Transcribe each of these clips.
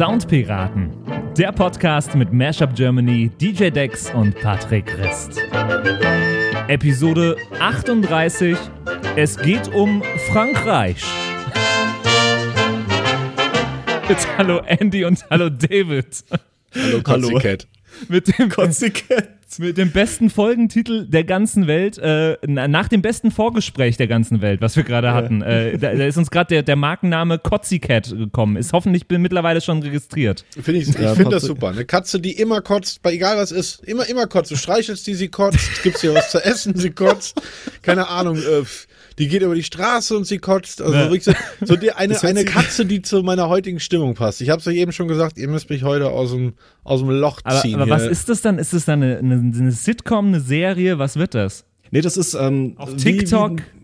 Soundpiraten, der Podcast mit Mashup Germany, DJ Dex und Patrick Christ. Episode 38. Es geht um Frankreich. Jetzt hallo Andy und hallo David. Hallo Kotzicat. Mit dem, mit dem besten Folgentitel der ganzen Welt, äh, nach dem besten Vorgespräch der ganzen Welt, was wir gerade hatten. Äh, da, da, ist uns gerade der, der Markenname Kotzicat gekommen. Ist hoffentlich mittlerweile schon registriert. Find ich ich ja, finde das super. Eine Katze, die immer kotzt, bei egal was ist, immer, immer kotzt. Du streichelst die, sie kotzt, gibst ihr was zu essen, sie kotzt. Keine Ahnung, äh, die geht über die Straße und sie kotzt. Also ja. so, so die, eine, eine Katze, die zu meiner heutigen Stimmung passt. Ich habe es euch eben schon gesagt, ihr müsst mich heute aus dem, aus dem Loch ziehen. Aber, aber was ist das dann? Ist das dann eine, eine, eine Sitcom, eine Serie? Was wird das? Nee, das ist ähm, auf TikTok. Wie,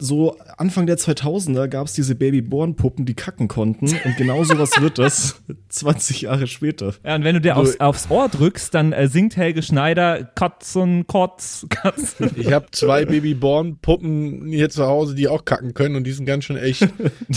so Anfang der 2000er gab es diese Baby-Born-Puppen, die kacken konnten. Und genau sowas wird das 20 Jahre später. Ja, und wenn du dir aufs, aufs Ohr drückst, dann äh, singt Helge Schneider Katzen, Kotz, Katzen. Ich habe zwei Baby-Born-Puppen hier zu Hause, die auch kacken können und die sind ganz schön echt.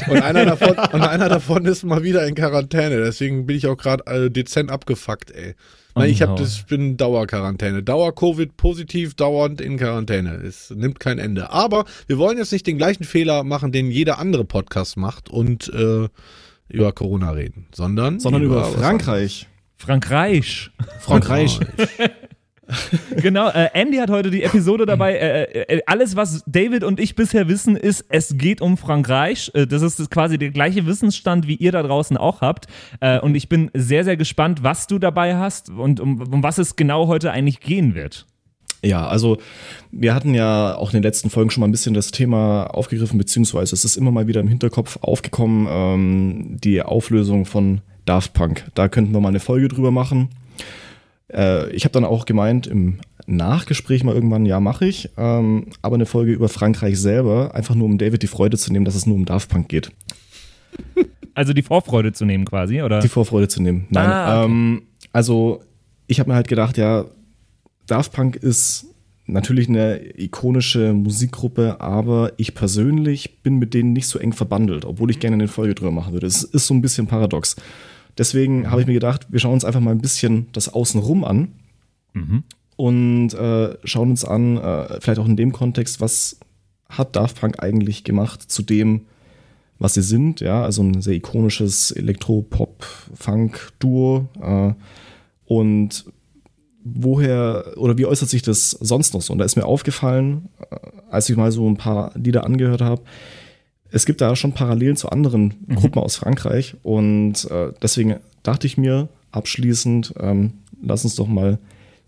Und einer davon, und einer davon ist mal wieder in Quarantäne. Deswegen bin ich auch gerade äh, dezent abgefuckt, ey. Nein, ich habe das, bin Dauerquarantäne. Dauer-Covid positiv, dauernd in Quarantäne. Es nimmt kein Ende. Aber wir wollen jetzt nicht den gleichen Fehler machen, den jeder andere Podcast macht und äh, über Corona reden, sondern, sondern über, über Frankreich. Frankreich. Frankreich. genau, äh, Andy hat heute die Episode dabei. Äh, äh, alles, was David und ich bisher wissen, ist, es geht um Frankreich. Äh, das ist quasi der gleiche Wissensstand, wie ihr da draußen auch habt. Äh, und ich bin sehr, sehr gespannt, was du dabei hast und um, um was es genau heute eigentlich gehen wird. Ja, also wir hatten ja auch in den letzten Folgen schon mal ein bisschen das Thema aufgegriffen, beziehungsweise es ist immer mal wieder im Hinterkopf aufgekommen, ähm, die Auflösung von Daft Punk. Da könnten wir mal eine Folge drüber machen. Äh, ich habe dann auch gemeint im Nachgespräch mal irgendwann, ja, mache ich, ähm, aber eine Folge über Frankreich selber, einfach nur um David die Freude zu nehmen, dass es nur um Daft Punk geht. Also die Vorfreude zu nehmen quasi, oder? Die Vorfreude zu nehmen. Nein. Ah, okay. ähm, also ich habe mir halt gedacht, ja, Daft Punk ist natürlich eine ikonische Musikgruppe, aber ich persönlich bin mit denen nicht so eng verbandelt, obwohl ich gerne eine Folge drüber machen würde. Es ist so ein bisschen paradox. Deswegen habe ich mir gedacht, wir schauen uns einfach mal ein bisschen das Außenrum an mhm. und äh, schauen uns an, äh, vielleicht auch in dem Kontext, was hat Daft Punk eigentlich gemacht zu dem, was sie sind, ja, also ein sehr ikonisches Elektro-Pop-Funk-Duo. Äh, und woher oder wie äußert sich das sonst noch so? Und da ist mir aufgefallen, äh, als ich mal so ein paar Lieder angehört habe, es gibt da schon Parallelen zu anderen mhm. Gruppen aus Frankreich und äh, deswegen dachte ich mir abschließend, ähm, lass uns doch mal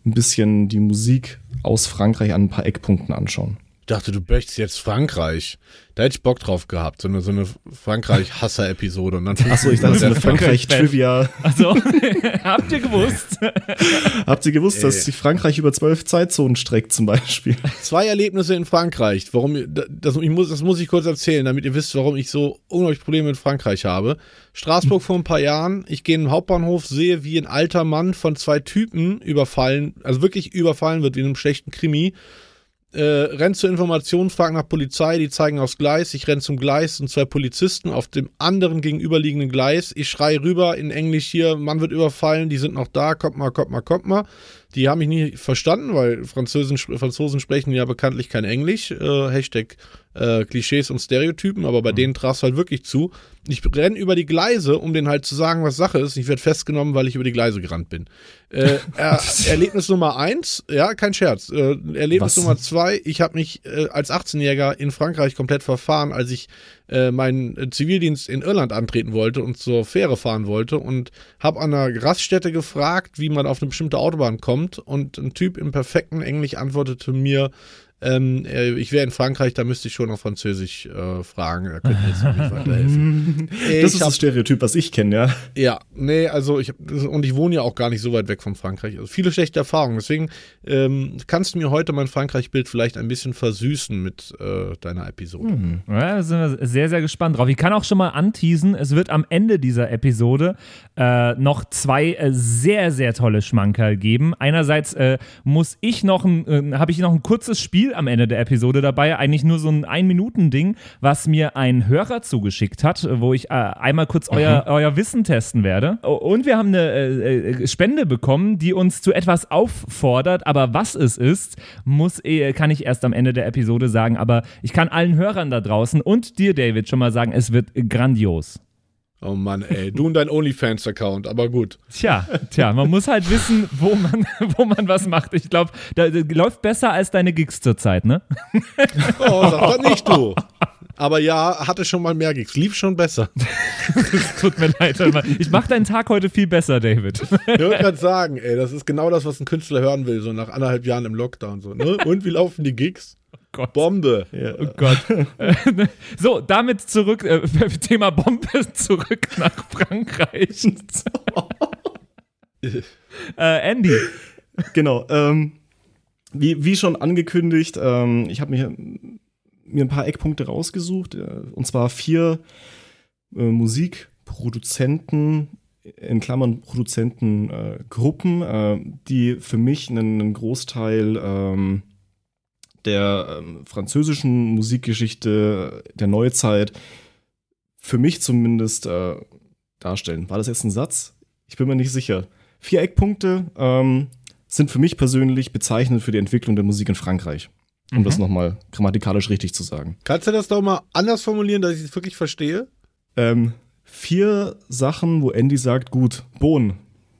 ein bisschen die Musik aus Frankreich an ein paar Eckpunkten anschauen. Ich dachte, du möchtest jetzt Frankreich. Da hätte ich Bock drauf gehabt, so eine, so eine Frankreich-Hasser-Episode. Achso, ich dachte, so eine Frankreich-Trivia. Also, habt ihr gewusst? habt ihr gewusst, dass sich Frankreich über zwölf Zeitzonen streckt, zum Beispiel? Zwei Erlebnisse in Frankreich. Warum, das, ich muss, das muss ich kurz erzählen, damit ihr wisst, warum ich so unglaublich Probleme mit Frankreich habe. Straßburg vor ein paar Jahren, ich gehe in den Hauptbahnhof, sehe, wie ein alter Mann von zwei Typen überfallen, also wirklich überfallen wird, wie in einem schlechten Krimi äh, rennt zur Information, fragt nach Polizei, die zeigen aufs Gleis, ich renn zum Gleis und zwei Polizisten auf dem anderen gegenüberliegenden Gleis. Ich schrei rüber in Englisch hier, Mann wird überfallen, die sind noch da, kommt mal, kommt mal, kommt mal. Die haben mich nie verstanden, weil Franzosen, Franzosen sprechen ja bekanntlich kein Englisch. Äh, Hashtag äh, Klischees und Stereotypen, aber bei mhm. denen traf es halt wirklich zu. Ich renne über die Gleise, um denen halt zu sagen, was Sache ist. Ich werde festgenommen, weil ich über die Gleise gerannt bin. Äh, er, Erlebnis Nummer eins, ja, kein Scherz. Äh, Erlebnis was? Nummer zwei, ich habe mich äh, als 18-Jähriger in Frankreich komplett verfahren, als ich äh, meinen Zivildienst in Irland antreten wollte und zur Fähre fahren wollte und habe an einer Raststätte gefragt, wie man auf eine bestimmte Autobahn kommt und ein Typ im perfekten Englisch antwortete mir, ähm, äh, ich wäre in Frankreich, da müsste ich schon auf Französisch äh, fragen. Da könnte jetzt nicht weiterhelfen. das ist hab, das Stereotyp, was ich kenne, ja. Ja, nee, also ich und ich wohne ja auch gar nicht so weit weg von Frankreich. Also viele schlechte Erfahrungen. Deswegen ähm, kannst du mir heute mein Frankreich-Bild vielleicht ein bisschen versüßen mit äh, deiner Episode. Mhm. Ja, da sind wir sehr, sehr gespannt drauf. Ich kann auch schon mal anteasen, es wird am Ende dieser Episode äh, noch zwei äh, sehr, sehr tolle Schmankerl geben. Einerseits äh, muss ich noch ein, habe ich noch ein kurzes Spiel viel am Ende der Episode dabei, eigentlich nur so ein Ein-Minuten-Ding, was mir ein Hörer zugeschickt hat, wo ich äh, einmal kurz euer, mhm. euer Wissen testen werde. Und wir haben eine äh, äh, Spende bekommen, die uns zu etwas auffordert, aber was es ist, muss, äh, kann ich erst am Ende der Episode sagen. Aber ich kann allen Hörern da draußen und dir, David, schon mal sagen, es wird grandios. Oh Mann, ey, du und dein OnlyFans-Account, aber gut. Tja, tja, man muss halt wissen, wo man, wo man was macht. Ich glaube, da, da, läuft besser als deine Gigs zurzeit, ne? Oh, sag das nicht du. Aber ja, hatte schon mal mehr Gigs. Lief schon besser. Tut mir leid. Ich mache deinen Tag heute viel besser, David. Ich wollte gerade sagen, ey, das ist genau das, was ein Künstler hören will, so nach anderthalb Jahren im Lockdown. So, ne? Und wie laufen die Gigs? Gott. Bombe. Ja. Oh Gott. so, damit zurück, äh, Thema Bombe, zurück nach Frankreich. äh, Andy. Genau. Ähm, wie, wie schon angekündigt, ähm, ich habe mir, mir ein paar Eckpunkte rausgesucht, äh, und zwar vier äh, Musikproduzenten, in Klammern Produzentengruppen, äh, die für mich einen, einen Großteil ähm, der ähm, französischen Musikgeschichte der Neuzeit für mich zumindest äh, darstellen. War das jetzt ein Satz? Ich bin mir nicht sicher. Vier Eckpunkte ähm, sind für mich persönlich bezeichnend für die Entwicklung der Musik in Frankreich. Um mhm. das nochmal grammatikalisch richtig zu sagen. Kannst du das doch mal anders formulieren, dass ich es wirklich verstehe? Ähm, vier Sachen, wo Andy sagt, gut, Bohnen.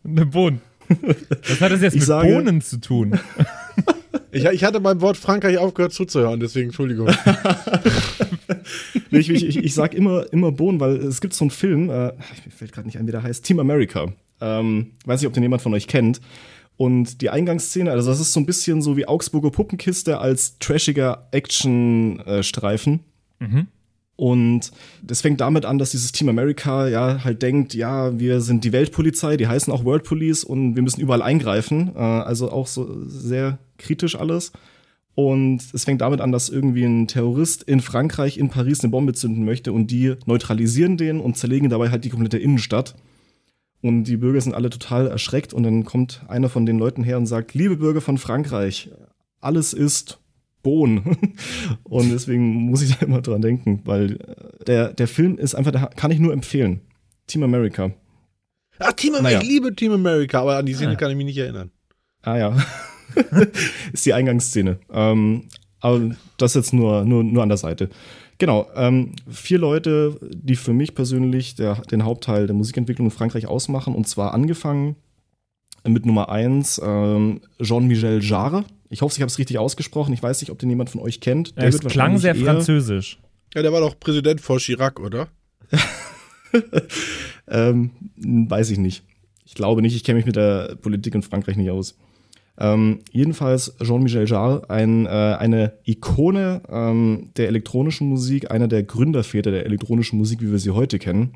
Eine Bohnen. Was hat das jetzt ich mit sage, Bohnen zu tun? Ich, ich, hatte beim Wort Frankreich aufgehört zuzuhören, deswegen Entschuldigung. ich, ich, ich, ich sag immer, immer Bohnen, weil es gibt so einen Film, äh, mir fällt gerade nicht ein, wie der heißt, Team America. Ähm, weiß nicht, ob den jemand von euch kennt. Und die Eingangsszene, also das ist so ein bisschen so wie Augsburger Puppenkiste als trashiger Action-Streifen. Mhm. Und das fängt damit an, dass dieses Team America ja halt denkt, ja, wir sind die Weltpolizei, die heißen auch World Police und wir müssen überall eingreifen. Äh, also auch so sehr kritisch alles. Und es fängt damit an, dass irgendwie ein Terrorist in Frankreich, in Paris eine Bombe zünden möchte und die neutralisieren den und zerlegen dabei halt die komplette Innenstadt. Und die Bürger sind alle total erschreckt und dann kommt einer von den Leuten her und sagt, liebe Bürger von Frankreich, alles ist Bohnen. Und deswegen muss ich da immer dran denken, weil äh, der, der Film ist einfach, der kann ich nur empfehlen. Team America. Ach, Team America, naja. ich liebe Team America, aber an die Szene ah, ja. kann ich mich nicht erinnern. Ah ja. ist die Eingangsszene. Ähm, aber das jetzt nur, nur, nur an der Seite. Genau, ähm, vier Leute, die für mich persönlich der, den Hauptteil der Musikentwicklung in Frankreich ausmachen. Und zwar angefangen mit Nummer eins ähm, Jean-Michel Jarre. Ich hoffe, ich habe es richtig ausgesprochen. Ich weiß nicht, ob den jemand von euch kennt. Ja, es klang sehr französisch. Ja, der war doch Präsident vor Chirac, oder? ähm, weiß ich nicht. Ich glaube nicht. Ich kenne mich mit der Politik in Frankreich nicht aus. Ähm, jedenfalls Jean-Michel Jarre, ein, äh, eine Ikone ähm, der elektronischen Musik, einer der Gründerväter der elektronischen Musik, wie wir sie heute kennen.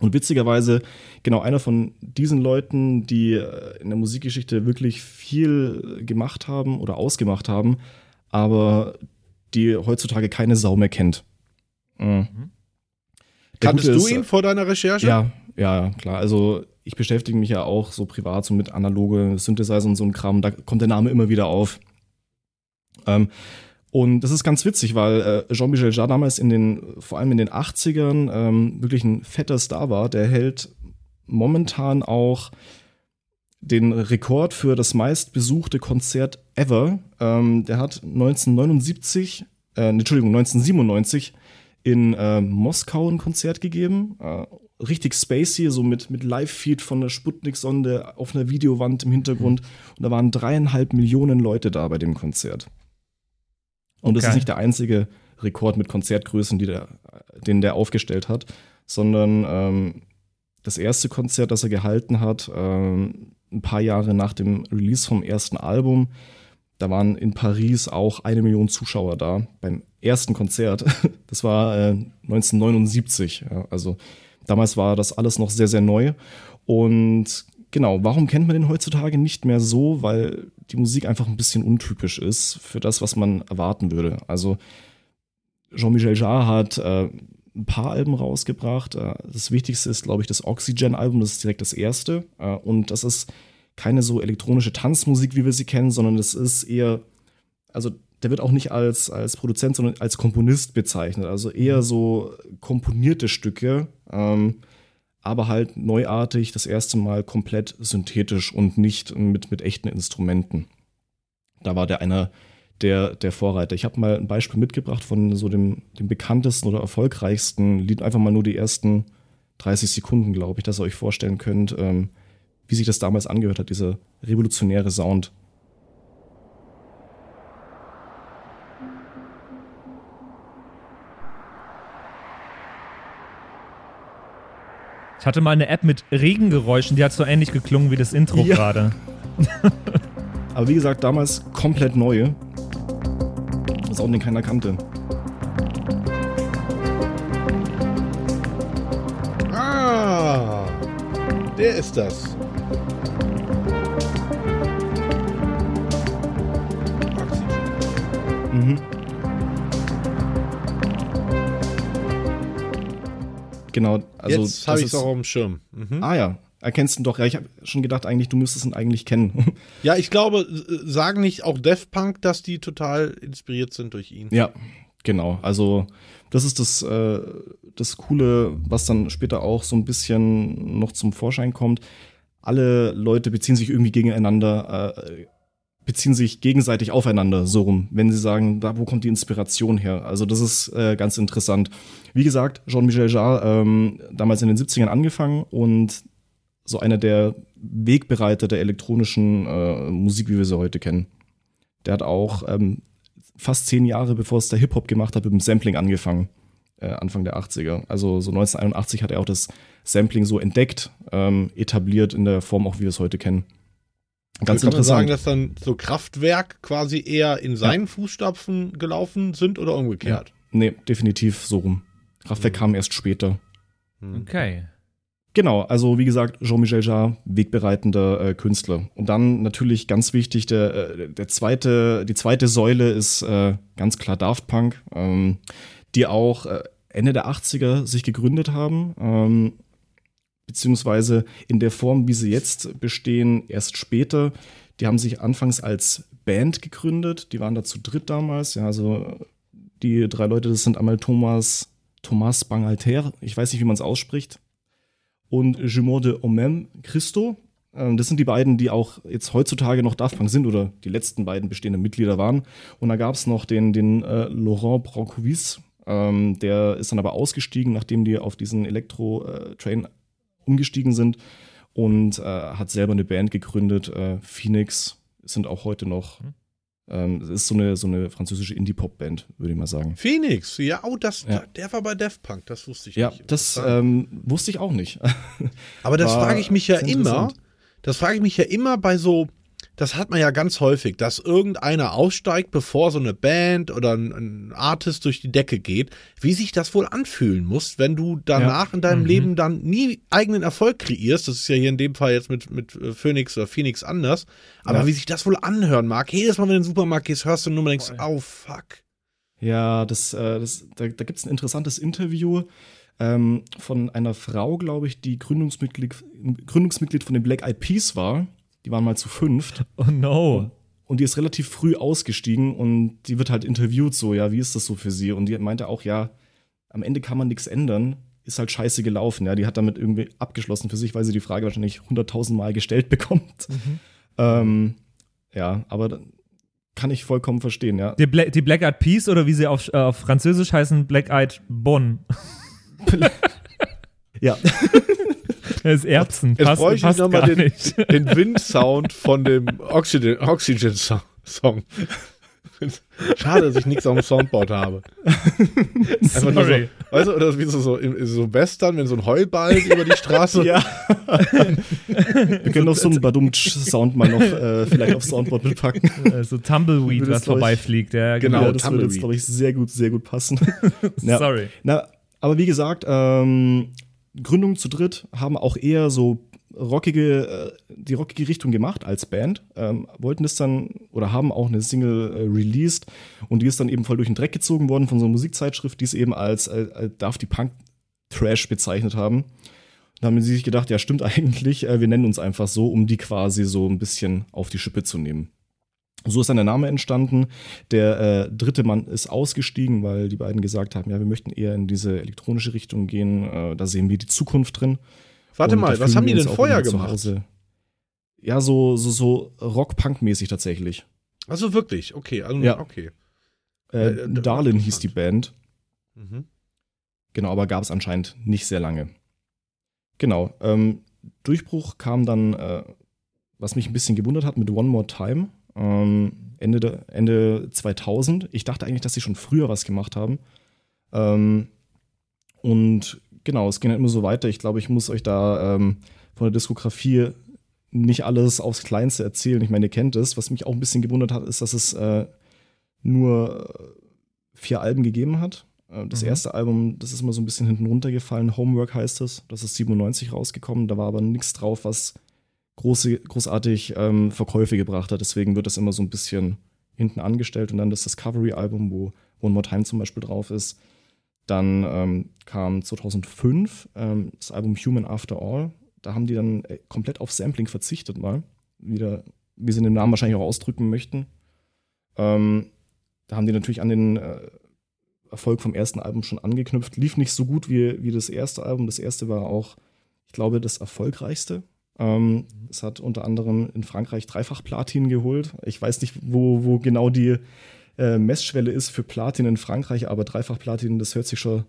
Und witzigerweise genau einer von diesen Leuten, die äh, in der Musikgeschichte wirklich viel gemacht haben oder ausgemacht haben, aber die heutzutage keine Sau mehr kennt. Mhm. mhm. Kanntest du ihn vor deiner Recherche? Ja, ja, klar. Also ich beschäftige mich ja auch so privat so mit analoge Synthesizer und so ein Kram. Da kommt der Name immer wieder auf. Ähm, und das ist ganz witzig, weil äh, Jean-Michel Jarre damals in den, vor allem in den 80ern, ähm, wirklich ein fetter Star war. Der hält momentan auch den Rekord für das meistbesuchte Konzert ever. Ähm, der hat 1979, äh, Entschuldigung, 1997 in äh, Moskau ein Konzert gegeben. Äh, richtig spacey, so mit, mit Live-Feed von der Sputnik-Sonde auf einer Videowand im Hintergrund. Und da waren dreieinhalb Millionen Leute da bei dem Konzert. Und okay. das ist nicht der einzige Rekord mit Konzertgrößen, der, den der aufgestellt hat, sondern ähm, das erste Konzert, das er gehalten hat, ähm, ein paar Jahre nach dem Release vom ersten Album, da waren in Paris auch eine Million Zuschauer da beim ersten Konzert. Das war äh, 1979. Ja, also damals war das alles noch sehr, sehr neu. Und genau, warum kennt man den heutzutage nicht mehr so? Weil die Musik einfach ein bisschen untypisch ist für das, was man erwarten würde. Also Jean-Michel Jarre hat äh, ein paar Alben rausgebracht. Äh, das wichtigste ist, glaube ich, das Oxygen-Album, das ist direkt das erste. Äh, und das ist keine so elektronische Tanzmusik, wie wir sie kennen, sondern es ist eher, also der wird auch nicht als, als Produzent, sondern als Komponist bezeichnet. Also eher mhm. so komponierte Stücke, ähm, aber halt neuartig, das erste Mal komplett synthetisch und nicht mit, mit echten Instrumenten. Da war der einer der, der Vorreiter. Ich habe mal ein Beispiel mitgebracht von so dem, dem bekanntesten oder erfolgreichsten Lied, einfach mal nur die ersten 30 Sekunden, glaube ich, dass ihr euch vorstellen könnt, ähm, wie sich das damals angehört hat, dieser revolutionäre Sound. Ich hatte mal eine App mit Regengeräuschen, die hat so ähnlich geklungen wie das Intro ja. gerade. Aber wie gesagt, damals komplett neue. Sound, den keiner kannte. Ah, der ist das. Mhm. Genau, also. Jetzt habe ich es auch auf dem Schirm. Mhm. Ah ja, erkennst du doch. Ja, ich habe schon gedacht, eigentlich, du müsstest ihn eigentlich kennen. ja, ich glaube, sagen nicht auch Def Punk, dass die total inspiriert sind durch ihn. Ja, genau. Also, das ist das, äh, das Coole, was dann später auch so ein bisschen noch zum Vorschein kommt. Alle Leute beziehen sich irgendwie gegeneinander, äh, beziehen sich gegenseitig aufeinander, so rum, wenn sie sagen, da, wo kommt die Inspiration her? Also, das ist äh, ganz interessant. Wie gesagt, Jean-Michel Jarre, ähm, damals in den 70ern angefangen und so einer der Wegbereiter der elektronischen äh, Musik, wie wir sie heute kennen. Der hat auch ähm, fast zehn Jahre, bevor es der Hip-Hop gemacht hat, mit dem Sampling angefangen. Äh, Anfang der 80er. Also so 1981 hat er auch das Sampling so entdeckt, ähm, etabliert in der Form auch, wie wir es heute kennen. Ganz kann interessant. man sagen, dass dann so Kraftwerk quasi eher in seinen ja. Fußstapfen gelaufen sind oder umgekehrt? Ja. Nee, definitiv so rum. Kraftwerk mhm. kam erst später. Okay. Genau, also wie gesagt, Jean-Michel Jarre, wegbereitender äh, Künstler. Und dann natürlich ganz wichtig, der, äh, der zweite, die zweite Säule ist äh, ganz klar Daft Punk, ähm, die auch äh, Ende der 80er sich gegründet haben, ähm, beziehungsweise in der Form, wie sie jetzt bestehen, erst später. Die haben sich anfangs als Band gegründet, die waren da zu dritt damals, ja, also die drei Leute, das sind einmal Thomas, Thomas Bangalter, ich weiß nicht, wie man es ausspricht, und Jumeau de Omem Christo. Ähm, das sind die beiden, die auch jetzt heutzutage noch Daft Punk sind oder die letzten beiden bestehenden Mitglieder waren. Und da gab es noch den, den äh, Laurent Brancovis, ähm, der ist dann aber ausgestiegen, nachdem die auf diesen Elektro-Train umgestiegen sind und äh, hat selber eine Band gegründet. Äh, Phoenix sind auch heute noch mhm. Ähm, ist so eine, so eine französische Indie-Pop-Band, würde ich mal sagen. Phoenix, ja, oh, das, ja. der war bei Def Punk, das wusste ich ja, nicht. Ja, das ähm, wusste ich auch nicht. Aber das frage ich mich ja immer, das frage ich mich ja immer bei so, das hat man ja ganz häufig, dass irgendeiner aussteigt, bevor so eine Band oder ein, ein, Artist durch die Decke geht, wie sich das wohl anfühlen muss, wenn du danach ja. in deinem mhm. Leben dann nie eigenen Erfolg kreierst. Das ist ja hier in dem Fall jetzt mit, mit äh, Phoenix oder Phoenix anders. Aber ja. wie sich das wohl anhören mag. Jedes Mal, wenn du in den Supermarkt gehst, hörst du nur mal denkst, oh fuck. Ja, das, äh, das, da, da gibt es ein interessantes Interview ähm, von einer Frau, glaube ich, die Gründungsmitglied, Gründungsmitglied von den Black Eyed Peas war. Die waren mal zu fünft. Oh no. Und die ist relativ früh ausgestiegen und die wird halt interviewt so, ja, wie ist das so für sie? Und die meinte auch, ja, am Ende kann man nichts ändern, ist halt scheiße gelaufen, ja. Die hat damit irgendwie abgeschlossen für sich, weil sie die Frage wahrscheinlich hunderttausend Mal gestellt bekommt. Mhm. Ähm, ja, aber kann ich vollkommen verstehen, ja. Die, Bla die Black Eyed Peas oder wie sie auf, äh, auf Französisch heißen, Black Eyed Bonn. ja. Das ist Erbsen. Jetzt passt, bräuchte ich nochmal den, den Windsound von dem Oxygen, Oxygen Song. Schade, dass ich nichts auf dem Soundboard habe. Einfach nur so, weißt du, oder wie so, so, so Western, wenn so ein Heulball über die Straße. ja. Wir können noch so einen Badumtsch-Sound mal noch äh, vielleicht aufs Soundboard mitpacken. So Tumbleweed, was vorbeifliegt. Ja, genau. genau das Tumbleweed. würde jetzt, glaube ich, sehr gut, sehr gut passen. ja. Sorry. Na, aber wie gesagt, ähm, Gründung zu dritt haben auch eher so rockige, äh, die rockige Richtung gemacht als Band, ähm, wollten das dann oder haben auch eine Single äh, released und die ist dann eben voll durch den Dreck gezogen worden von so einer Musikzeitschrift, die es eben als, als, als Darf die Punk Trash bezeichnet haben. Da haben sie sich gedacht, ja, stimmt eigentlich, äh, wir nennen uns einfach so, um die quasi so ein bisschen auf die Schippe zu nehmen. So ist dann der Name entstanden. Der äh, dritte Mann ist ausgestiegen, weil die beiden gesagt haben, ja, wir möchten eher in diese elektronische Richtung gehen. Äh, da sehen wir die Zukunft drin. Warte Und mal, was haben die denn vorher gemacht? Ja, so, so, so Rock-Punk-mäßig tatsächlich. Also wirklich, okay. Also, ja. okay. Äh, äh, Darlin hieß die Band. Mhm. Genau, aber gab es anscheinend nicht sehr lange. Genau. Ähm, Durchbruch kam dann, äh, was mich ein bisschen gewundert hat, mit One More Time. Ähm, Ende, Ende 2000. Ich dachte eigentlich, dass sie schon früher was gemacht haben. Ähm, und genau, es ging halt immer so weiter. Ich glaube, ich muss euch da ähm, von der Diskografie nicht alles aufs Kleinste erzählen. Ich meine, ihr kennt es. Was mich auch ein bisschen gewundert hat, ist, dass es äh, nur vier Alben gegeben hat. Äh, das mhm. erste Album, das ist immer so ein bisschen hinten runtergefallen. Homework heißt es. Das ist 97 rausgekommen. Da war aber nichts drauf, was große, großartig ähm, Verkäufe gebracht hat. Deswegen wird das immer so ein bisschen hinten angestellt. Und dann das Discovery-Album, wo One More Time zum Beispiel drauf ist. Dann ähm, kam 2005 ähm, das Album Human After All. Da haben die dann äh, komplett auf Sampling verzichtet mal. Wieder, wie sie dem Namen wahrscheinlich auch ausdrücken möchten. Ähm, da haben die natürlich an den äh, Erfolg vom ersten Album schon angeknüpft. Lief nicht so gut wie, wie das erste Album. Das erste war auch, ich glaube, das erfolgreichste. Ähm, es hat unter anderem in Frankreich dreifach Platin geholt. Ich weiß nicht, wo, wo genau die äh, Messschwelle ist für Platin in Frankreich, aber dreifach Platin, das hört sich schon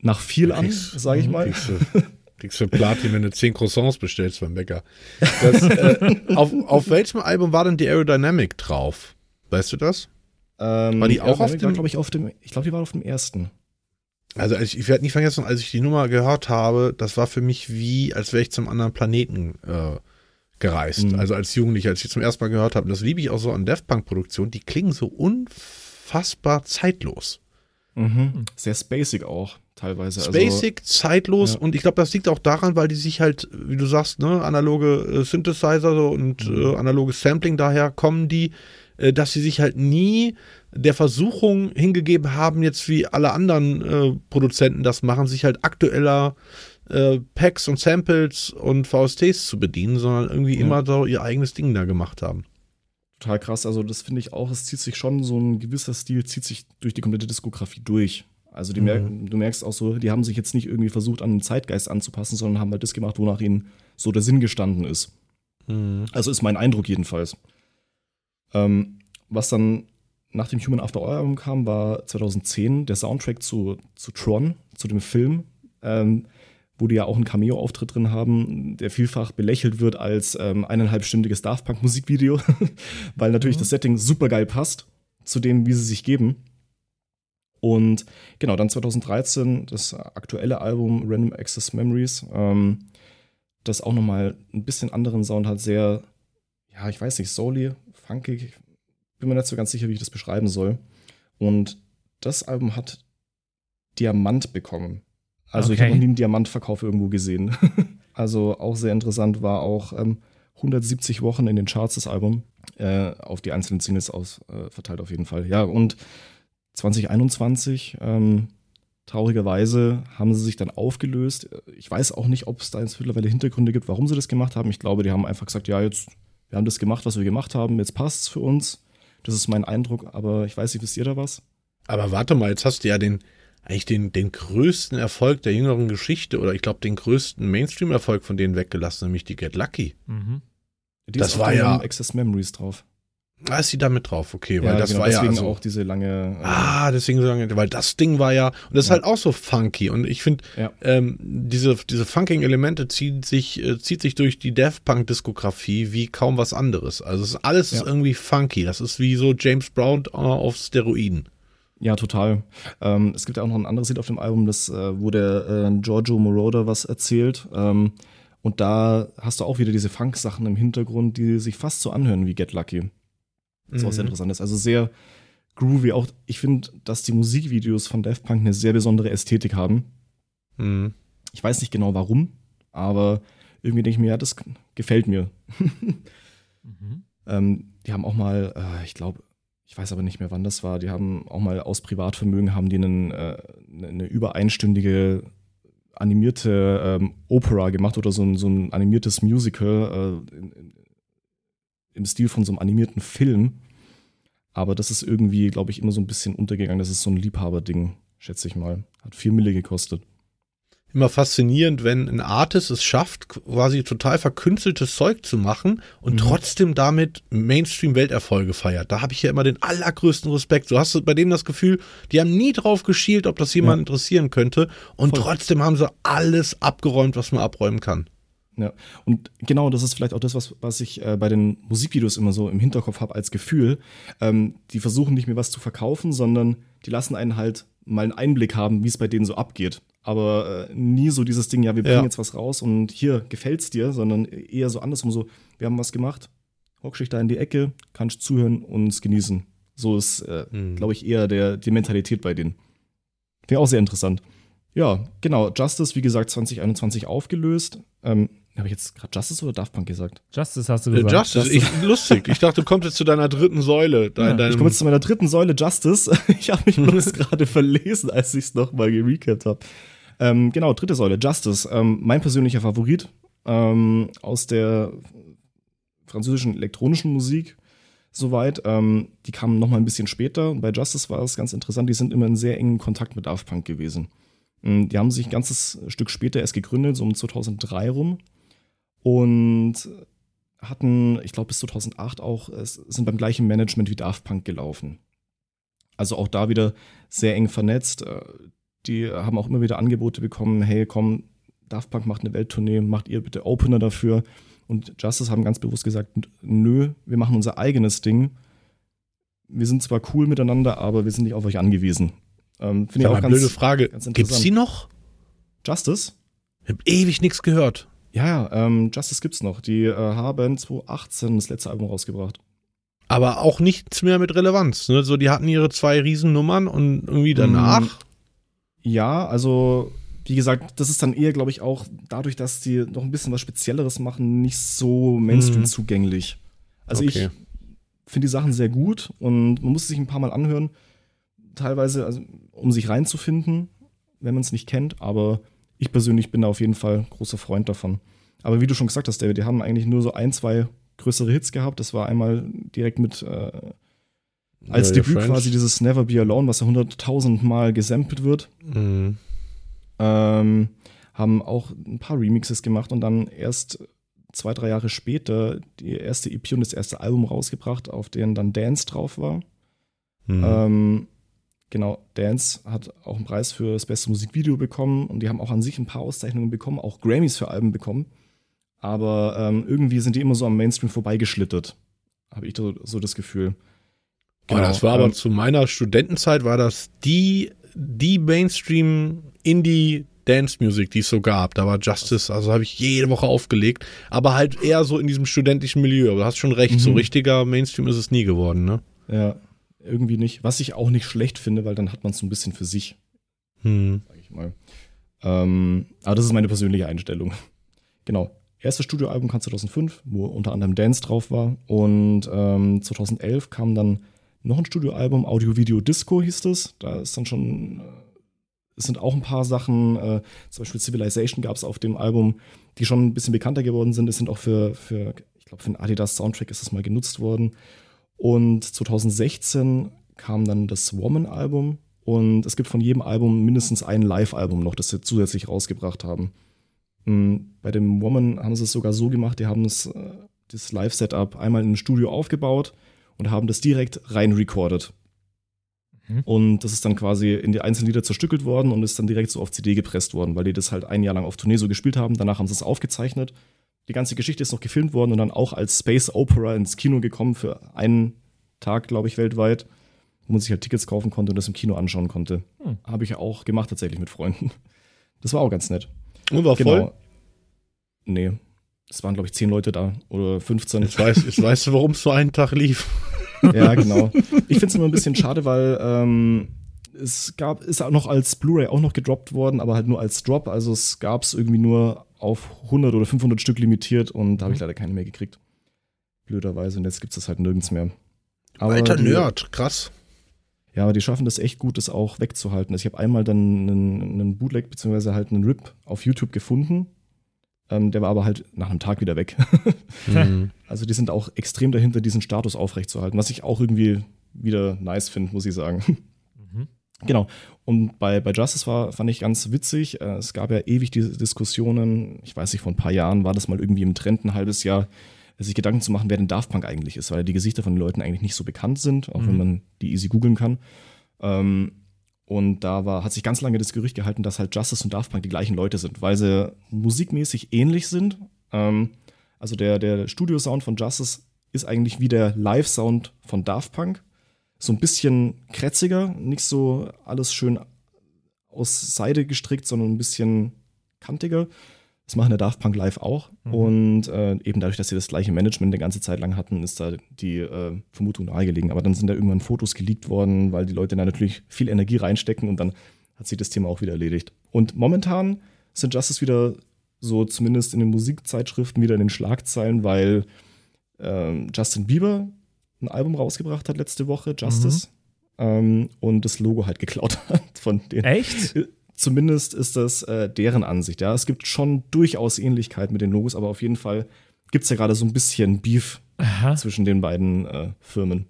nach viel an, sage ich mal. Kriegst du, kriegst du Platin, wenn du 10 Croissants bestellst beim Bäcker. Das, äh, auf, auf welchem Album war denn die Aerodynamic drauf? Weißt du das? Ähm, war die auch auf dem? War, ich, auf dem ich glaube, die war auf dem ersten. Also ich, ich werde nicht vergessen, als ich die Nummer gehört habe, das war für mich wie, als wäre ich zum anderen Planeten äh, gereist. Mhm. Also als Jugendlicher, als ich zum ersten Mal gehört habe. Das liebe ich auch so an Death Punk-Produktionen. Die klingen so unfassbar zeitlos. Mhm. Sehr spacig auch teilweise. Also spacig, also, zeitlos ja. und ich glaube, das liegt auch daran, weil die sich halt, wie du sagst, ne, analoge äh, Synthesizer so und mhm. äh, analoges Sampling daher kommen die dass sie sich halt nie der Versuchung hingegeben haben, jetzt wie alle anderen äh, Produzenten das machen, sich halt aktueller äh, Packs und Samples und VSTs zu bedienen, sondern irgendwie ja. immer so ihr eigenes Ding da gemacht haben. Total krass. Also, das finde ich auch, es zieht sich schon so ein gewisser Stil, zieht sich durch die komplette Diskografie durch. Also, mhm. merk, du merkst auch so, die haben sich jetzt nicht irgendwie versucht, an den Zeitgeist anzupassen, sondern haben halt das gemacht, wonach ihnen so der Sinn gestanden ist. Mhm. Also, ist mein Eindruck jedenfalls. Ähm, was dann nach dem Human After All Album kam, war 2010 der Soundtrack zu, zu Tron, zu dem Film, ähm, wo die ja auch einen Cameo-Auftritt drin haben, der vielfach belächelt wird als ähm, eineinhalbstündiges Daft Punk Musikvideo, weil natürlich mhm. das Setting super geil passt zu dem, wie sie sich geben. Und genau, dann 2013 das aktuelle Album Random Access Memories, ähm, das auch nochmal ein bisschen anderen Sound hat, sehr, ja, ich weiß nicht, souly, funkig, bin mir nicht so ganz sicher, wie ich das beschreiben soll. Und das Album hat Diamant bekommen. Also okay. ich habe noch nie einen Diamantverkauf irgendwo gesehen. also auch sehr interessant war auch ähm, 170 Wochen in den Charts das Album. Äh, auf die einzelnen Singles aus, äh, verteilt auf jeden Fall. Ja, und 2021, ähm, traurigerweise, haben sie sich dann aufgelöst. Ich weiß auch nicht, ob es da jetzt mittlerweile Hintergründe gibt, warum sie das gemacht haben. Ich glaube, die haben einfach gesagt, ja, jetzt, wir haben das gemacht, was wir gemacht haben, jetzt passt es für uns. Das ist mein Eindruck, aber ich weiß nicht, wisst ihr da was? Aber warte mal, jetzt hast du ja den, eigentlich den, den größten Erfolg der jüngeren Geschichte oder ich glaube den größten Mainstream-Erfolg von denen weggelassen, nämlich die Get Lucky. Mhm. Die das war ja Access Memories drauf. Ah, ist sie da mit drauf, okay, weil ja, das genau, war deswegen ja also, auch diese lange. Äh, ah, deswegen so lange, weil das Ding war ja und das ist halt auch so funky und ich finde, ja. ähm, diese diese funkigen Elemente ziehen sich äh, zieht sich durch die Daft Punk Diskografie wie kaum was anderes. Also ist alles ist irgendwie funky. Das ist wie so James Brown äh, auf Steroiden. Ja, total. Ähm, es gibt ja auch noch ein anderes Lied auf dem Album, das äh, wo der äh, Giorgio Moroder was erzählt. Ähm, und da hast du auch wieder diese Funk-Sachen im Hintergrund, die sich fast so anhören wie Get Lucky. Was mhm. auch sehr interessant ist. Also sehr groovy. Auch ich finde, dass die Musikvideos von Daft Punk eine sehr besondere Ästhetik haben. Mhm. Ich weiß nicht genau warum, aber irgendwie denke ich mir, ja, das gefällt mir. mhm. ähm, die haben auch mal, äh, ich glaube, ich weiß aber nicht mehr, wann das war, die haben auch mal aus Privatvermögen haben die einen, äh, eine übereinstündige animierte ähm, Opera gemacht oder so ein, so ein animiertes Musical äh, in, im Stil von so einem animierten Film. Aber das ist irgendwie, glaube ich, immer so ein bisschen untergegangen. Das ist so ein Liebhaberding, schätze ich mal. Hat vier Mille gekostet immer faszinierend, wenn ein Artist es schafft, quasi total verkünsteltes Zeug zu machen und mhm. trotzdem damit Mainstream-Welterfolge feiert. Da habe ich ja immer den allergrößten Respekt. So hast du bei denen das Gefühl, die haben nie drauf geschielt, ob das jemand ja. interessieren könnte und Voll. trotzdem haben sie alles abgeräumt, was man abräumen kann. Ja, und genau das ist vielleicht auch das, was, was ich äh, bei den Musikvideos immer so im Hinterkopf habe als Gefühl. Ähm, die versuchen nicht mehr was zu verkaufen, sondern die lassen einen halt mal einen Einblick haben, wie es bei denen so abgeht aber äh, nie so dieses Ding, ja, wir bringen ja. jetzt was raus und hier gefällt's dir, sondern eher so andersrum, so, wir haben was gemacht, hockst dich da in die Ecke, kannst zuhören und es genießen. So ist, äh, mhm. glaube ich, eher der, die Mentalität bei denen. Wäre auch sehr interessant. Ja, genau. Justice, wie gesagt, 2021 aufgelöst. Ähm, habe ich jetzt gerade Justice oder Daft Punk gesagt? Justice hast du gesagt. Äh, Justice, Justice. Ich, lustig. Ich dachte, du kommst jetzt zu deiner dritten Säule. Ja, ich komme jetzt zu meiner dritten Säule, Justice. Ich habe mich bloß gerade verlesen, als ich es nochmal gerecapt habe. Ähm, genau, dritte Säule, Justice. Ähm, mein persönlicher Favorit ähm, aus der französischen elektronischen Musik soweit. Ähm, die kamen noch mal ein bisschen später. Bei Justice war es ganz interessant, die sind immer in sehr engen Kontakt mit Daft Punk gewesen. Ähm, die haben sich ein ganzes Stück später erst gegründet, so um 2003 rum. Und hatten, ich glaube bis 2008 auch, sind beim gleichen Management wie Daft Punk gelaufen. Also auch da wieder sehr eng vernetzt. Äh, die haben auch immer wieder Angebote bekommen, hey, komm, Daft Punk macht eine Welttournee, macht ihr bitte Opener dafür. Und Justice haben ganz bewusst gesagt, nö, wir machen unser eigenes Ding. Wir sind zwar cool miteinander, aber wir sind nicht auf euch angewiesen. Ähm, Finde ich auch ganz, blöde Frage. Gibt's die noch? Justice? Ich habe ewig nichts gehört. Ja, ja, ähm, Justice gibt's noch. Die äh, haben 2018 das letzte Album rausgebracht. Aber auch nichts mehr mit Relevanz. Ne? So, die hatten ihre zwei Riesennummern und irgendwie danach. Mm, ja, also wie gesagt, das ist dann eher, glaube ich, auch dadurch, dass die noch ein bisschen was Spezielleres machen, nicht so Mainstream mhm. zugänglich. Also okay. ich finde die Sachen sehr gut und man muss sich ein paar Mal anhören, teilweise, also, um sich reinzufinden, wenn man es nicht kennt, aber ich persönlich bin da auf jeden Fall großer Freund davon. Aber wie du schon gesagt hast, David, die haben eigentlich nur so ein, zwei größere Hits gehabt. Das war einmal direkt mit äh, als ja, Debüt quasi dieses Never Be Alone, was ja hunderttausend Mal gesampelt wird. Mhm. Ähm, haben auch ein paar Remixes gemacht und dann erst zwei, drei Jahre später die erste EP und das erste Album rausgebracht, auf denen dann Dance drauf war. Mhm. Ähm, genau, Dance hat auch einen Preis für das beste Musikvideo bekommen und die haben auch an sich ein paar Auszeichnungen bekommen, auch Grammys für Alben bekommen. Aber ähm, irgendwie sind die immer so am Mainstream vorbeigeschlittert, habe ich so, so das Gefühl. Genau, oh, das war aber ähm, zu meiner Studentenzeit war das die, die Mainstream Indie Dance Music, die es so gab. Da war Justice, also habe ich jede Woche aufgelegt, aber halt eher so in diesem studentischen Milieu. Aber du hast schon recht, mhm. so richtiger Mainstream ist es nie geworden, ne? Ja, irgendwie nicht. Was ich auch nicht schlecht finde, weil dann hat man es so ein bisschen für sich. Hm. Sag ich mal. Ähm, aber das ist meine persönliche Einstellung. Genau. Erstes Studioalbum kam 2005, wo unter anderem Dance drauf war. Und ähm, 2011 kam dann noch ein Studioalbum, Audio Video Disco hieß es. Da ist dann schon, äh, es sind auch ein paar Sachen, äh, zum Beispiel Civilization gab es auf dem Album, die schon ein bisschen bekannter geworden sind. Es sind auch für, für ich glaube, für einen Adidas Soundtrack ist es mal genutzt worden. Und 2016 kam dann das Woman-Album und es gibt von jedem Album mindestens ein Live-Album noch, das sie zusätzlich rausgebracht haben. Hm, bei dem Woman haben sie es sogar so gemacht, die haben es, äh, das Live-Setup einmal im Studio aufgebaut und haben das direkt rein recorded. Mhm. Und das ist dann quasi in die einzelnen Lieder zerstückelt worden und ist dann direkt so auf CD gepresst worden, weil die das halt ein Jahr lang auf Tournee so gespielt haben. Danach haben sie es aufgezeichnet. Die ganze Geschichte ist noch gefilmt worden und dann auch als Space Opera ins Kino gekommen für einen Tag, glaube ich, weltweit, wo man sich halt Tickets kaufen konnte und das im Kino anschauen konnte. Hm. Habe ich ja auch gemacht tatsächlich mit Freunden. Das war auch ganz nett. Und war genau. voll? Nee, es waren, glaube ich, zehn Leute da oder 15. Jetzt, weiß, jetzt weißt du, warum es so einen Tag lief. ja, genau. Ich finde es immer ein bisschen schade, weil ähm, es gab, ist auch noch als Blu-ray auch noch gedroppt worden, aber halt nur als Drop. Also es gab es irgendwie nur auf 100 oder 500 Stück limitiert und da habe ich mhm. leider keine mehr gekriegt. Blöderweise. Und jetzt gibt es das halt nirgends mehr. Aber Alter die, Nerd, krass. Ja, aber die schaffen das echt gut, das auch wegzuhalten. Also ich habe einmal dann einen, einen Bootleg beziehungsweise halt einen RIP auf YouTube gefunden Ähm, der war aber halt nach einem Tag wieder weg. mhm. Also die sind auch extrem dahinter, diesen Status aufrechtzuerhalten, was ich auch irgendwie wieder nice finde, muss ich sagen. Genau. Und bei, bei Justice war, fand ich ganz witzig. Äh, es gab ja ewig diese Diskussionen. Ich weiß nicht, vor ein paar Jahren war das mal irgendwie im Trend, ein halbes Jahr, sich Gedanken zu machen, wer denn Daft Punk eigentlich ist, weil die Gesichter von den Leuten eigentlich nicht so bekannt sind, auch mhm. wenn man die easy googeln kann. Ähm, und da war, hat sich ganz lange das Gerücht gehalten, dass halt Justice und Daft Punk die gleichen Leute sind, weil sie musikmäßig ähnlich sind. Ähm, also der, der Studio-Sound von Justice ist eigentlich wie der Live-Sound von Daft Punk so ein bisschen krätziger, nicht so alles schön aus Seide gestrickt, sondern ein bisschen kantiger. Das machen der Daft Punk live auch. Mhm. Und äh, eben dadurch, dass sie das gleiche Management eine ganze Zeit lang hatten, ist da die äh, Vermutung nahegelegen. Aber dann sind da irgendwann Fotos geleakt worden, weil die Leute da natürlich viel Energie reinstecken und dann hat sich das Thema auch wieder erledigt. Und momentan sind Justice wieder so zumindest in den Musikzeitschriften wieder in den Schlagzeilen, weil äh, Justin Bieber ein Album rausgebracht hat letzte Woche, Justice. Mhm. Ähm, und das Logo halt geklaut hat von denen. Echt? Zumindest ist das äh, deren Ansicht. Ja, es gibt schon durchaus Ähnlichkeit mit den Logos, aber auf jeden Fall gibt es ja gerade so ein bisschen Beef Aha. zwischen den beiden äh, Firmen.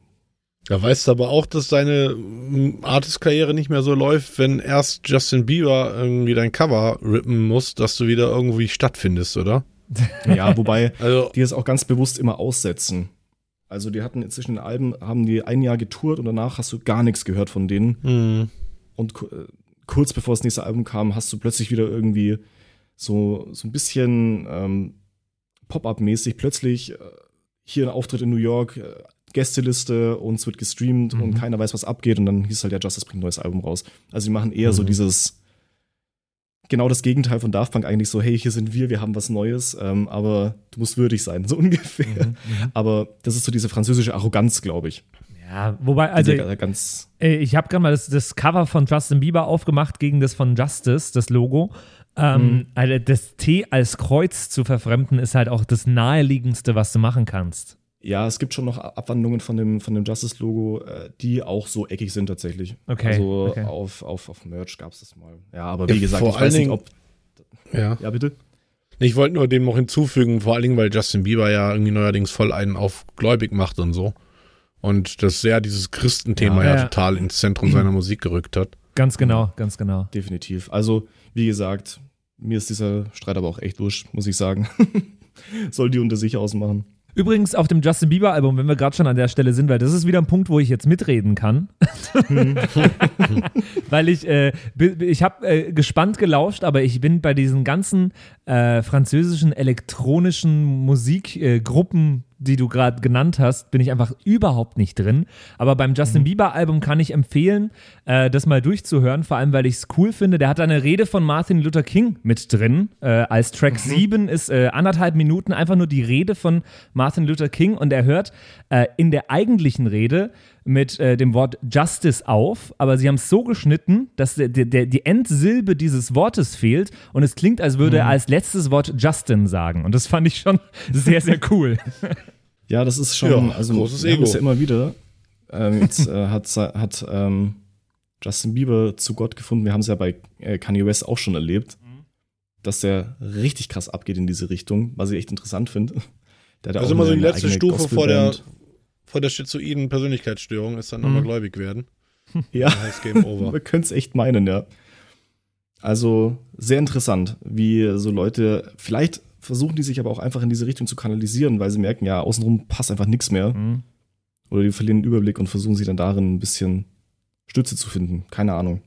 Da weißt du aber auch, dass deine mm, Artist-Karriere nicht mehr so läuft, wenn erst Justin Bieber irgendwie dein Cover rippen muss, dass du wieder irgendwie stattfindest, oder? Ja, wobei also, die es auch ganz bewusst immer aussetzen. Also die hatten inzwischen Alben, haben die ein Jahr getourt und danach hast du gar nichts gehört von denen. Mhm. Und äh, kurz bevor das nächste Album kam, hast du plötzlich wieder irgendwie so, so ein bisschen ähm, Pop-up-mäßig plötzlich äh, hier ein Auftritt in New York, äh, Gästeliste und es wird gestreamt mhm. und keiner weiß, was abgeht und dann hieß halt, ja, Justice bringt ein neues Album raus. Also die machen eher mhm. so dieses genau das Gegenteil von Daft Punk eigentlich so, hey, hier sind wir, wir haben was Neues, ähm, aber du musst würdig sein, so ungefähr. Mhm, mhm. aber das ist so diese französische Arroganz, glaube ich. Ja, wobei, also ganz ich habe gerade mal das, das, Cover von Justin Bieber aufgemacht gegen das von Justice, das Logo. Ähm, mhm. also das T als Kreuz zu verfremden ist halt auch das naheliegendste, was du machen kannst. Ja, es gibt schon noch Abwandlungen von dem, von dem Justice-Logo, äh, die auch so eckig sind tatsächlich. Okay. Also okay. Auf, auf, auf Merch gab es das mal. Ja, aber wie ja, gesagt, ich weiß nicht, ob. Ja. ja, bitte. Ich wollte nur dem noch hinzufügen, vor allen Dingen, weil Justin Bieber ja irgendwie neuerdings voll einen auf gläubig macht und so. Und das sehr dieses Christenthema ja, ja, ja total ins Zentrum seiner Musik gerückt hat. Ganz genau, ganz genau. Definitiv. Also, wie gesagt, mir ist dieser Streit aber auch echt wurscht, muss ich sagen. Soll die unter sich ausmachen. Übrigens auf dem Justin Bieber Album, wenn wir gerade schon an der Stelle sind, weil das ist wieder ein Punkt, wo ich jetzt mitreden kann. weil ich, äh, ich habe äh, gespannt gelauscht, aber ich bin bei diesen ganzen äh, französischen elektronischen Musikgruppen die du gerade genannt hast, bin ich einfach überhaupt nicht drin. Aber beim Justin mhm. Bieber Album kann ich empfehlen, äh, das mal durchzuhören, vor allem weil ich es cool finde. Der hat eine Rede von Martin Luther King mit drin. Äh, als Track mhm. 7 ist äh, anderthalb Minuten einfach nur die Rede von Martin Luther King und er hört äh, in der eigentlichen Rede mit äh, dem Wort Justice auf, aber sie haben es so geschnitten, dass der, der, die Endsilbe dieses Wortes fehlt und es klingt, als würde mhm. er als letztes Wort Justin sagen. Und das fand ich schon sehr, sehr cool. Ja, das ist schon, ja, also großes Ego. ja immer wieder. Ähm, jetzt äh, hat, hat ähm, Justin Bieber zu Gott gefunden. Wir haben es ja bei äh, Kanye West auch schon erlebt, mhm. dass der richtig krass abgeht in diese Richtung, was ich echt interessant finde. Ist immer so die letzte Stufe vor der, vor der schizoiden Persönlichkeitsstörung ist dann mhm. nochmal gläubig werden. Ja, Game over. wir können es echt meinen, ja. Also sehr interessant, wie so Leute, vielleicht versuchen die sich aber auch einfach in diese Richtung zu kanalisieren, weil sie merken, ja, außenrum passt einfach nichts mehr. Mhm. Oder die verlieren den Überblick und versuchen sich dann darin ein bisschen Stütze zu finden. Keine Ahnung.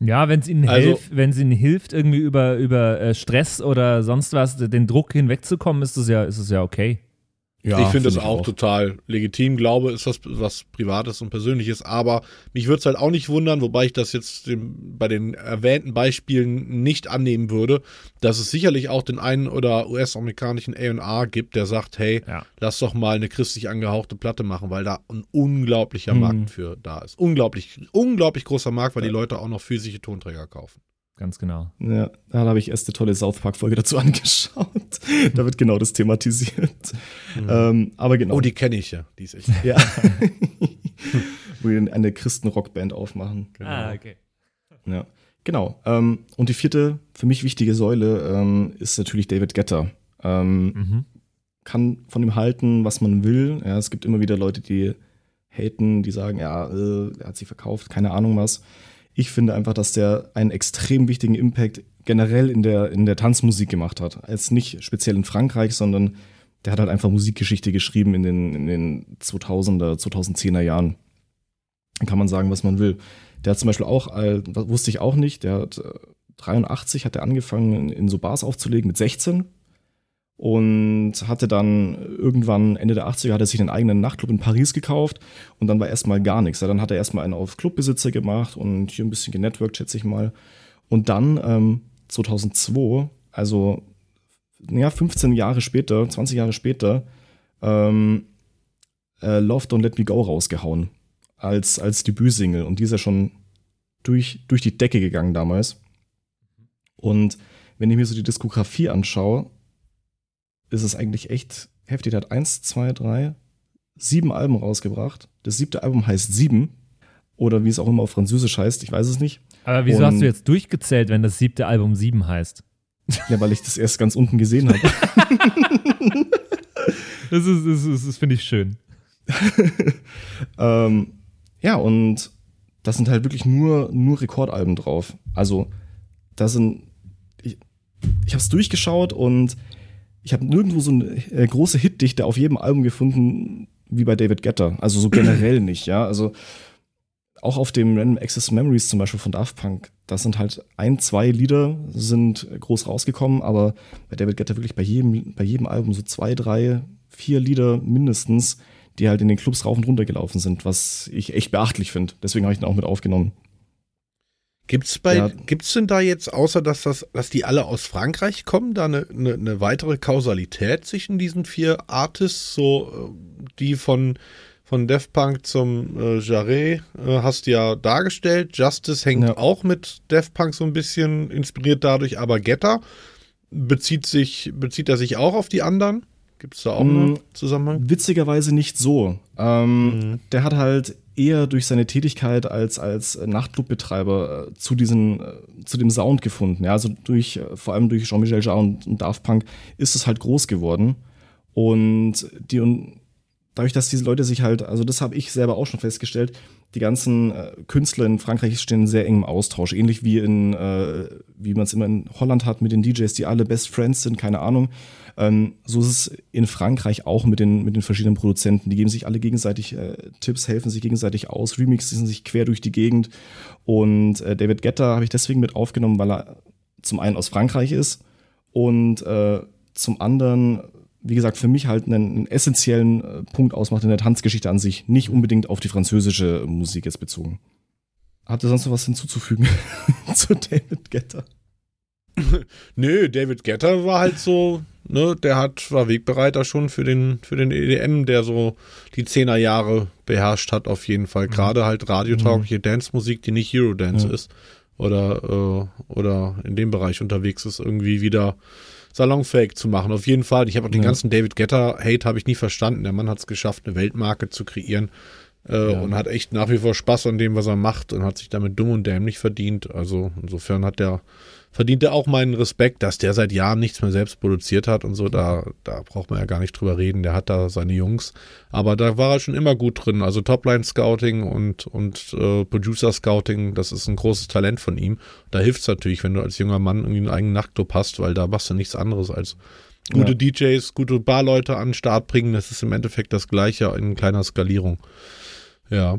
Ja, wenn es ihnen also, hilft, wenn es ihnen hilft, irgendwie über, über äh, Stress oder sonst was, den Druck hinwegzukommen, ist es ja, ist es ja okay. Ja, ich finde find das auch, auch, total legitim. Glaube ist was, was Privates und Persönliches, aber mich würde es halt auch nicht wundern, wobei ich das jetzt dem, bei den erwähnten Beispielen nicht annehmen würde, dass es sicherlich auch den einen oder US-amerikanischen A&R gibt, der sagt, hey, ja. lass doch mal eine christlich angehauchte Platte machen, weil da ein unglaublicher mhm. Markt für da ist. Unglaublich, unglaublich großer Markt, weil ja. die Leute auch noch physische Tonträger kaufen. Ganz genau. Ja, da habe ich erst eine tolle South Park-Folge dazu angeschaut. da wird genau das thematisiert. Mhm. Ähm, aber genau. Oh, die kenne ich ja. Die ist echt. ja. Wo wir eine Christen-Rockband aufmachen. Genau. Ah, okay. Ja. Genau. Ähm, und die vierte, für mich wichtige Säule, ähm, ist natürlich David Getter. Ähm, mhm. Kann von ihm halten, was man will. Ja, es gibt immer wieder Leute, die haten, die sagen, ja, äh, er hat sie verkauft, keine Ahnung was. Ich finde einfach, dass der einen extrem wichtigen Impact generell in der, in der Tanzmusik gemacht hat. Jetzt nicht speziell in Frankreich, sondern der hat halt einfach Musikgeschichte geschrieben in den, in den 2000er, 2010er Jahren. Kann man sagen, was man will. Der hat zum Beispiel auch, wusste ich auch nicht, der hat 83 äh, hat er angefangen, in so Bars aufzulegen mit 16 und hatte dann irgendwann Ende der 80er hat er sich einen eigenen Nachtclub in Paris gekauft und dann war erstmal gar nichts. Dann hat er erstmal einen auf Clubbesitzer gemacht und hier ein bisschen genetworked, schätze ich mal. Und dann ähm, 2002, also ja, 15 Jahre später, 20 Jahre später, ähm, äh, Love Don't Let Me Go rausgehauen als, als Debütsingle. Und die ist ja schon durch, durch die Decke gegangen damals. Und wenn ich mir so die Diskografie anschaue, ist es eigentlich echt heftig. Er hat eins, zwei, drei, sieben Alben rausgebracht. Das siebte Album heißt Sieben. Oder wie es auch immer auf Französisch heißt, ich weiß es nicht. Aber wieso Und, hast du jetzt durchgezählt, wenn das siebte Album Sieben heißt? Ja, weil ich das erst ganz unten gesehen habe. das ist, das, ist, das finde ich schön. ähm, ja, und das sind halt wirklich nur, nur Rekordalben drauf. Also, da sind. Ich, ich habe es durchgeschaut und ich habe nirgendwo so eine äh, große Hitdichte auf jedem Album gefunden, wie bei David Getter. Also so generell nicht, ja. Also auch auf dem Random Access Memories zum Beispiel von Daft Punk, da sind halt ein, zwei Lieder sind groß rausgekommen, aber bei David Getter wirklich bei jedem, bei jedem Album so zwei, drei, vier Lieder mindestens, die halt in den Clubs rauf und runter gelaufen sind, was ich echt beachtlich finde. Deswegen habe ich den auch mit aufgenommen. Gibt's bei, ja. gibt's denn da jetzt, außer dass das, dass die alle aus Frankreich kommen, da eine, eine, eine weitere Kausalität zwischen diesen vier Artists, so äh, die von von Def Punk zum äh, Jarret äh, hast du ja dargestellt. Justice hängt ja. auch mit Def Punk so ein bisschen inspiriert dadurch, aber Getter bezieht sich, bezieht er sich auch auf die anderen? Gibt es da auch einen mm, Zusammenhang? Witzigerweise nicht so. Ähm, mhm. Der hat halt eher durch seine Tätigkeit als, als Nachtclubbetreiber äh, zu, diesen, äh, zu dem Sound gefunden. Ja, also durch, äh, vor allem durch Jean-Michel Jarre und, und Daft Punk ist es halt groß geworden. Und die, dadurch, dass diese Leute sich halt, also das habe ich selber auch schon festgestellt, die ganzen äh, Künstler in Frankreich stehen sehr engem Austausch, ähnlich wie in, äh, wie man es immer in Holland hat mit den DJs, die alle Best Friends sind, keine Ahnung. Ähm, so ist es in Frankreich auch mit den, mit den verschiedenen Produzenten. Die geben sich alle gegenseitig äh, Tipps, helfen sich gegenseitig aus, remixen sich quer durch die Gegend. Und äh, David Guetta habe ich deswegen mit aufgenommen, weil er zum einen aus Frankreich ist und äh, zum anderen wie gesagt, für mich halt einen, einen, essentiellen äh, Punkt ausmacht in der Tanzgeschichte an sich, nicht unbedingt auf die französische Musik jetzt bezogen. Habt ihr sonst noch was hinzuzufügen zu David Getter? Nö, David Getter war halt so, ne, der hat, war Wegbereiter schon für den, für den EDM, der so die Zehnerjahre beherrscht hat, auf jeden Fall. Mhm. Gerade halt radiotaugliche mhm. Dance-Musik, die nicht Eurodance ja. ist. Oder, äh, oder in dem Bereich unterwegs ist, irgendwie wieder salonfähig zu machen. Auf jeden Fall. Ich habe auch den ja. ganzen David Getter-Hate habe ich nie verstanden. Der Mann hat es geschafft, eine Weltmarke zu kreieren. Äh, ja. Und hat echt nach wie vor Spaß an dem, was er macht und hat sich damit dumm und dämlich verdient. Also insofern hat der verdient er auch meinen Respekt, dass der seit Jahren nichts mehr selbst produziert hat und so. Da, da braucht man ja gar nicht drüber reden. Der hat da seine Jungs. Aber da war er schon immer gut drin. Also Topline-Scouting und, und äh, Producer-Scouting, das ist ein großes Talent von ihm. Da hilft es natürlich, wenn du als junger Mann irgendwie einen eigenen Nachtclub hast, weil da machst du nichts anderes als gute ja. DJs, gute Barleute an den Start bringen. Das ist im Endeffekt das Gleiche in kleiner Skalierung. Ja.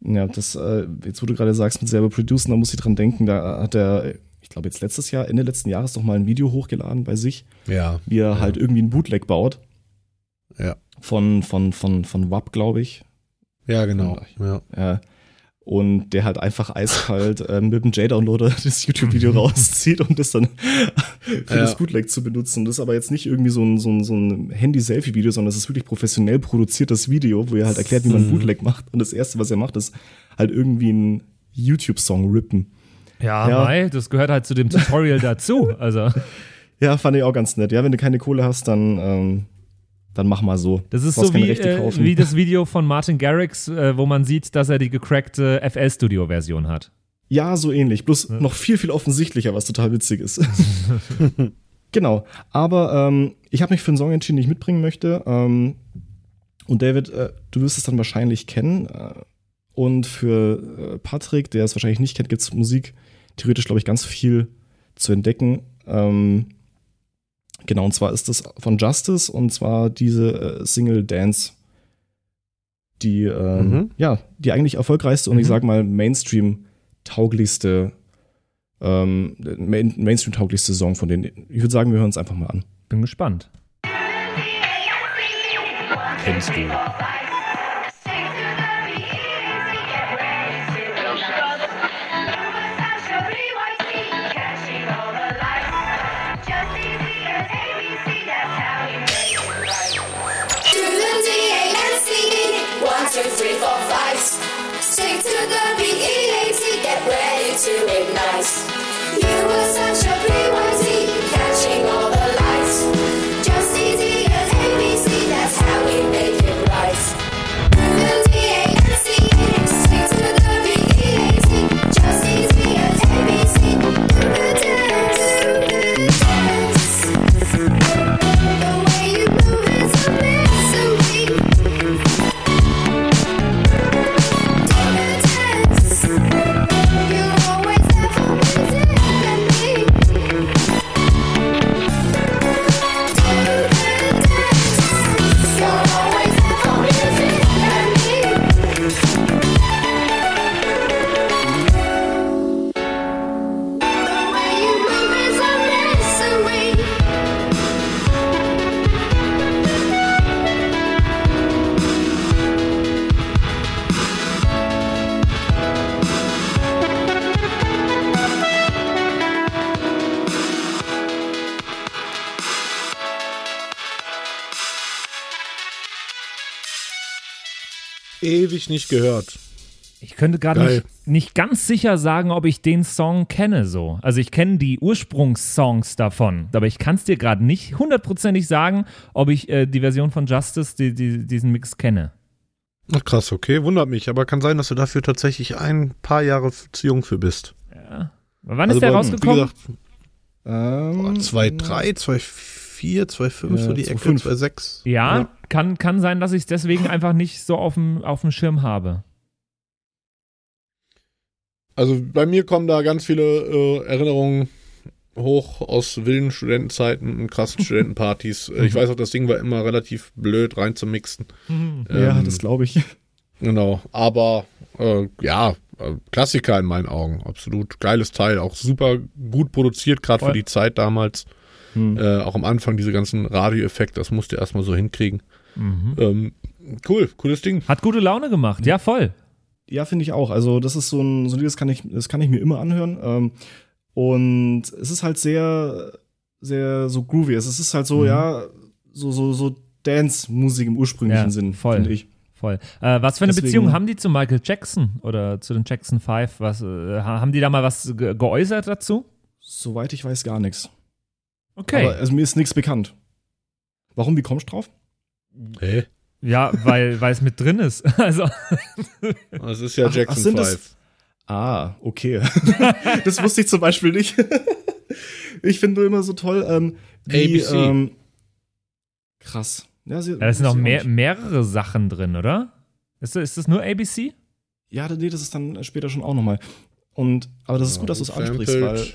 Ja, das, äh, jetzt wo du gerade sagst, mit selber producen, da muss ich dran denken, da hat er glaube jetzt letztes Jahr, Ende letzten Jahres noch mal ein Video hochgeladen bei sich, ja, wie er ja. halt irgendwie ein Bootleg baut. Ja. Von, von, von, von WAP, glaube ich. Ja, genau. Ja. ja. Und der halt einfach eiskalt äh, mit dem J-Downloader das YouTube-Video rauszieht und das dann für ja. das Bootleg zu benutzen. Das ist aber jetzt nicht irgendwie so ein, so ein, so ein Handy-Selfie-Video, sondern das ist wirklich professionell produziertes Video, wo er halt erklärt, wie man ein Bootleg macht. Und das Erste, was er macht, ist halt irgendwie einen YouTube-Song rippen. Ja, ja. Mai, das gehört halt zu dem Tutorial dazu. Also. Ja, fand ich auch ganz nett. Ja, wenn du keine Kohle hast, dann, ähm, dann mach mal so. Das ist so wie, äh, wie das Video von Martin Garrix, äh, wo man sieht, dass er die gecrackte FL Studio Version hat. Ja, so ähnlich. Bloß ja. noch viel, viel offensichtlicher, was total witzig ist. genau. Aber ähm, ich habe mich für einen Song entschieden, den ich mitbringen möchte. Ähm, und David, äh, du wirst es dann wahrscheinlich kennen. Äh, und für äh, Patrick, der es wahrscheinlich nicht kennt, gibt es Musik theoretisch, glaube ich, ganz viel zu entdecken. Ähm, genau, und zwar ist das von Justice und zwar diese äh, Single Dance die, ähm, mhm. ja, die eigentlich erfolgreichste und mhm. ich sag mal Mainstream-tauglichste, ähm, Mainstream-tauglichste Song von denen. Ich würde sagen, wir hören es einfach mal an. Bin gespannt. Kennst du? two, three, four, five. Stick to the B-E-A-T, get ready to ignite. You were such a pre ewig nicht gehört. Ich könnte gerade nicht, nicht, ganz sicher sagen, ob ich den Song kenne so. Also ich kenne die Ursprungssongs davon, aber ich kann es dir gerade nicht hundertprozentig sagen, ob ich äh, die Version von Justice, die, die, diesen Mix kenne. Ach krass, okay, wundert mich. Aber kann sein, dass du dafür tatsächlich ein paar Jahre zu jung für bist. Ja. Wann also ist der bei, rausgekommen? ähm, 2,3, 2,4, 2,5, so die Ecke, 2,6. Ja, ja, Kann, kann sein, dass ich es deswegen einfach nicht so auf dem, auf dem Schirm habe. Also bei mir kommen da ganz viele äh, Erinnerungen hoch aus wilden Studentenzeiten und krassen Studentenpartys. Äh, ich weiß auch, das Ding war immer relativ blöd rein zu mixen. Ja, ähm, das glaube ich. Genau, aber äh, ja, äh, Klassiker in meinen Augen, absolut geiles Teil, auch super gut produziert, gerade für die Zeit damals. Hm. Äh, auch am Anfang diese ganzen Radioeffekte, das musste erstmal so hinkriegen. Mhm. Ähm, cool, cooles Ding. Hat gute Laune gemacht, ja, voll. Ja, finde ich auch. Also, das ist so ein, so ein Lied, das kann ich, das kann ich mir immer anhören. Ähm, und es ist halt sehr, sehr so groovy. Es ist halt so, mhm. ja, so, so, so Dance-Musik im ursprünglichen ja, Sinn, finde ich. Voll. Äh, was für eine Deswegen, Beziehung haben die zu Michael Jackson oder zu den Jackson Five? Was, äh, haben die da mal was ge geäußert dazu? Soweit ich weiß, gar nichts. Okay. Aber also, mir ist nichts bekannt. Warum, wie kommst du drauf? Hä? Ja, weil, weil es mit drin ist. Also. Das ist ja Jackson ach, ach 5. Ah, okay. das wusste ich zum Beispiel nicht. ich finde nur immer so toll, ähm, wie, ABC. Ähm, krass. Ja, sie, ja, da sind noch mehr, mehrere Sachen drin, oder? Ist, ist das nur ABC? Ja, nee, das ist dann später schon auch nochmal. Und, aber das ist gut, dass du es ansprichst, weil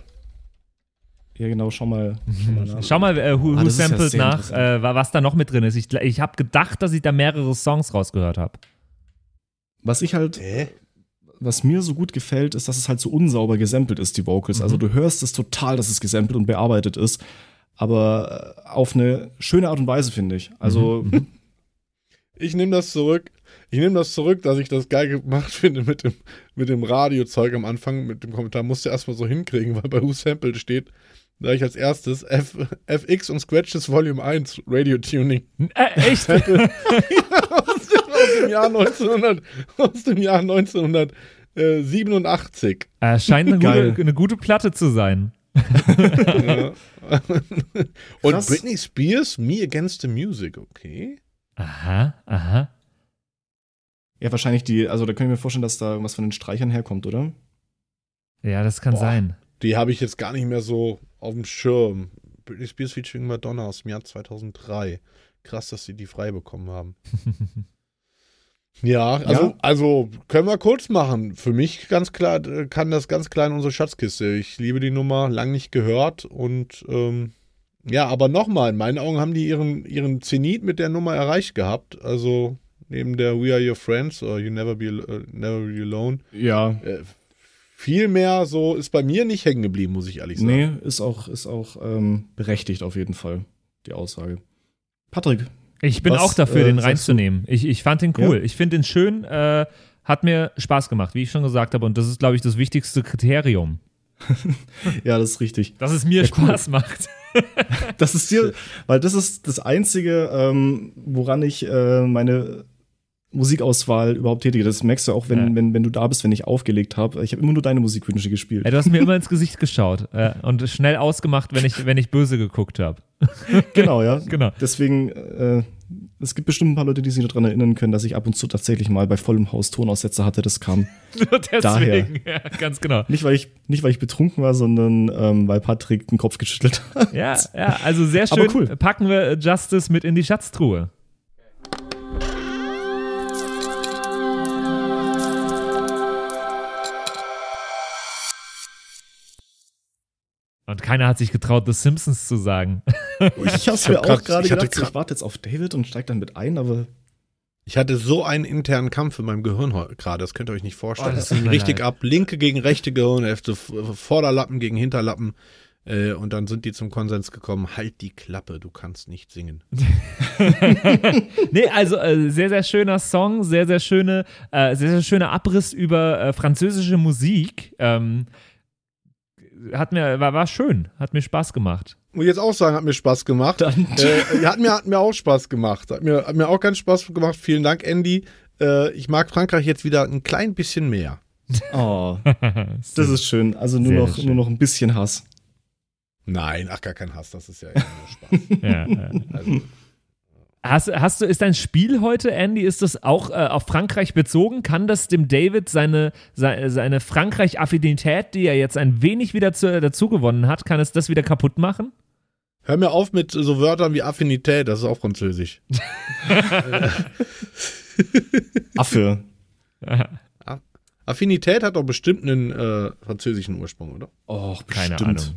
ja, genau, schau mal. Schau mal, nach. Schau mal äh, Who, ah, who sampled ja nach, äh, was da noch mit drin ist. Ich, ich habe gedacht, dass ich da mehrere Songs rausgehört habe. Was ich halt, äh? was mir so gut gefällt, ist, dass es halt so unsauber gesampelt ist, die Vocals. Also mhm. Also du hörst es total, dass es gesampelt und bearbeitet ist, aber äh, auf eine schöne Art und Weise, finde ich. Also. Mhm. mhm. Ich nehme das zurück. Ich nehme das zurück, dass ich das geil gemacht finde mit dem, mit dem Radiozeug am Anfang, mit dem Kommentar. Musste erstmal so hinkriegen, weil bei Who Sampled steht, da ich als erstes F, FX und Scratches Volume 1 Radio Tuning. Äh, echt? aus, dem, aus, dem, Jahr 1900, aus dem Jahr 1987. Äh, scheint eine gute, eine gute Platte zu sein. ja. Und Krass. Britney Spears, Me Against the Music, okay. Aha, aha. Ja, wahrscheinlich die, also da können wir mir vorstellen, dass da was von den Streichern herkommt, oder? Ja, das kann Boah. sein. Die habe ich jetzt gar nicht mehr so auf dem Schirm. Britney Spears featuring Madonna aus dem Jahr 2003. Krass, dass sie die frei bekommen haben. ja, also, Ja. also können wir kurz machen. Für mich ganz klar, äh, kann das ganz klar in unsere Schatzkiste. Ich liebe die Nummer, lang nicht gehört und ähm, ja, aber nochmal, in meinen Augen haben die ihren, ihren Zenit mit der Nummer erreicht gehabt. Also neben der We Are Your Friends oder You Never Be, äh, Never Be Alone. Ja, Äh, viel mehr so ist bei mir nicht hängen geblieben, muss ich ehrlich sagen. nee, ist auch, ist auch ähm, berechtigt auf jeden Fall, die Aussage. Patrick, Ich bin Was, auch dafür, äh, den reinzunehmen. Ich, ich fand den cool. Ja? Ich finde den schön. Äh, hat mir Spaß gemacht, wie ich schon gesagt habe. Und das ist, glaube ich, das wichtigste Kriterium. ja, das ist richtig. Dass es mir Ja, cool. Spaß macht. Das ist dir, weil das ist das Einzige, ähm, woran ich äh, meine Musikauswahl überhaupt tätige. Das merkst du auch, wenn, Ja. wenn, wenn du da bist, wenn ich aufgelegt habe. Ich habe immer nur deine Musikwünsche gespielt. Ey, du hast mir immer ins Gesicht geschaut äh, und schnell ausgemacht, wenn ich, wenn ich böse geguckt habe. Genau, ja. Genau. Deswegen, äh, es gibt bestimmt ein paar Leute, die sich daran erinnern können, dass ich ab und zu tatsächlich mal bei vollem Haus Tonaussetzer hatte. Das kam deswegen. Ja, ganz genau. nicht, weil ich, nicht, weil ich betrunken war, sondern ähm, weil Patrick den Kopf geschüttelt hat. Ja, ja, also sehr Aber schön. cool. Packen wir äh, Justice mit in die Schatztruhe. Und keiner hat sich getraut, The Simpsons zu sagen. Ich habe Ich mir hab auch grad- gerade gedacht, so, ich warte jetzt auf David und steige dann mit ein, aber Ich hatte so einen internen Kampf in meinem Gehirn gerade, das könnt ihr euch nicht vorstellen. Oh, das ging richtig ab. Linke gegen rechte Gehirnhälfte, Vorderlappen gegen Hinterlappen. Äh, und dann sind die zum Konsens gekommen, halt die Klappe, du kannst nicht singen. Nee, also äh, sehr, sehr schöner Song, sehr, sehr schöne, äh, sehr, sehr schöner Abriss über äh, französische Musik. Ähm, hat mir, war, war schön, hat mir Spaß gemacht. Muss ich jetzt auch sagen, hat mir Spaß gemacht. äh, hat, mir, hat mir auch Spaß gemacht. Hat mir, hat mir auch ganz Spaß gemacht. Vielen Dank, Andy. Äh, ich mag Frankreich jetzt wieder ein klein bisschen mehr. Oh, das ist schön. Also nur Sehr noch, schön. nur noch ein bisschen Hass. Nein, ach, gar kein Hass, das ist ja eher nur Spaß. ja, ja. Also, Hast, hast du, ist dein Spiel heute, Andy, ist das auch äh, auf Frankreich bezogen? Kann das dem David seine, seine, seine Frankreich-Affinität, die er jetzt ein wenig wieder zu, dazu gewonnen hat, kann es das wieder kaputt machen? hör mir auf mit so Wörtern wie Affinität, das ist auch französisch. Affe. Affinität hat doch bestimmt einen äh, französischen Ursprung, oder? Och, Keine bestimmt. Ahnung.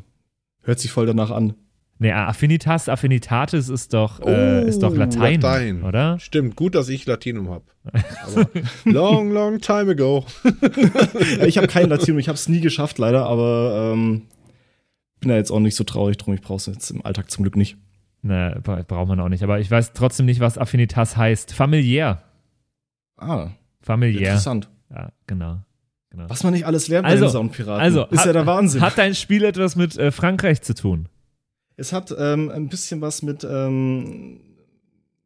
Hört sich voll danach an. Nee, Affinitas, Affinitatis ist doch, äh, ist doch Oh, Latein, Latein. oder? Stimmt, gut, dass ich Latinum habe. Long, long time ago. Ich habe kein Latinum, ich habe es nie geschafft, leider, aber ähm, bin da jetzt auch nicht so traurig drum. Ich brauche es jetzt im Alltag zum Glück nicht. Ne, bra- braucht man auch nicht. Aber ich weiß trotzdem nicht, was Affinitas heißt. Familiär. Ah, Familiär. interessant. Ja, genau. genau. Was man nicht alles lernt Also, bei den Soundpiraten. Also, ist hat, ja der Wahnsinn. Hat dein Spiel etwas mit äh, Frankreich zu tun? Es hat ähm, ein bisschen was mit, ähm,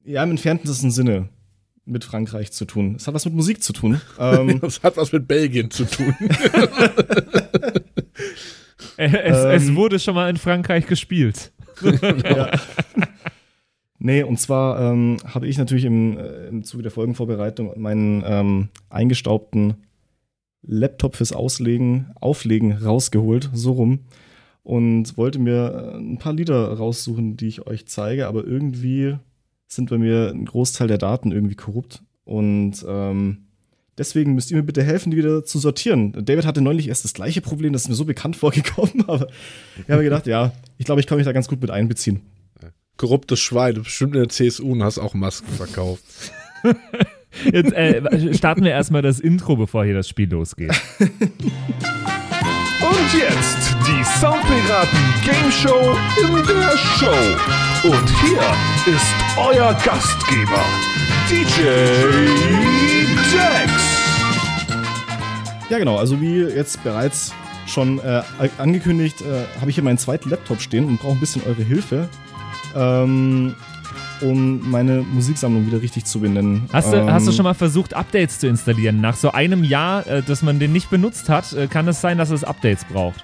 ja, im entferntesten Sinne mit Frankreich zu tun. Es hat was mit Musik zu tun. ähm, Das hat was mit Belgien zu tun. Äh, es, Ähm. es wurde schon mal in Frankreich gespielt. ja. Nee, und zwar ähm, habe ich natürlich im, äh, im Zuge der Folgenvorbereitung meinen ähm, eingestaubten Laptop fürs Auslegen, Auflegen rausgeholt, so rum. Und wollte mir äh, ein paar Lieder raussuchen, die ich euch zeige, aber irgendwie sind bei mir ein Großteil der Daten irgendwie korrupt. Und ähm, deswegen müsst ihr mir bitte helfen, die wieder zu sortieren. David hatte neulich erst das gleiche Problem, das ist mir so bekannt vorgekommen, aber ich habe mir gedacht, ja, ich glaube, ich kann mich da ganz gut mit einbeziehen. Korruptes Schwein, du bist bestimmt in der CSU und hast auch Masken verkauft. Jetzt äh, starten wir erstmal das Intro, bevor hier das Spiel losgeht. Und jetzt die Soundpiraten Game Show in der Show. Und hier ist euer Gastgeber, DJ Dex. Ja, genau. Also wie jetzt bereits schon äh, angekündigt, äh, habe ich hier meinen zweiten Laptop stehen und brauche ein bisschen eure Hilfe, ähm, um meine Musiksammlung wieder richtig zu benennen. Hast du, ähm, hast du schon mal versucht, Updates zu installieren? Nach so einem Jahr, äh, dass man den nicht benutzt hat, äh, kann es sein, dass es Updates braucht.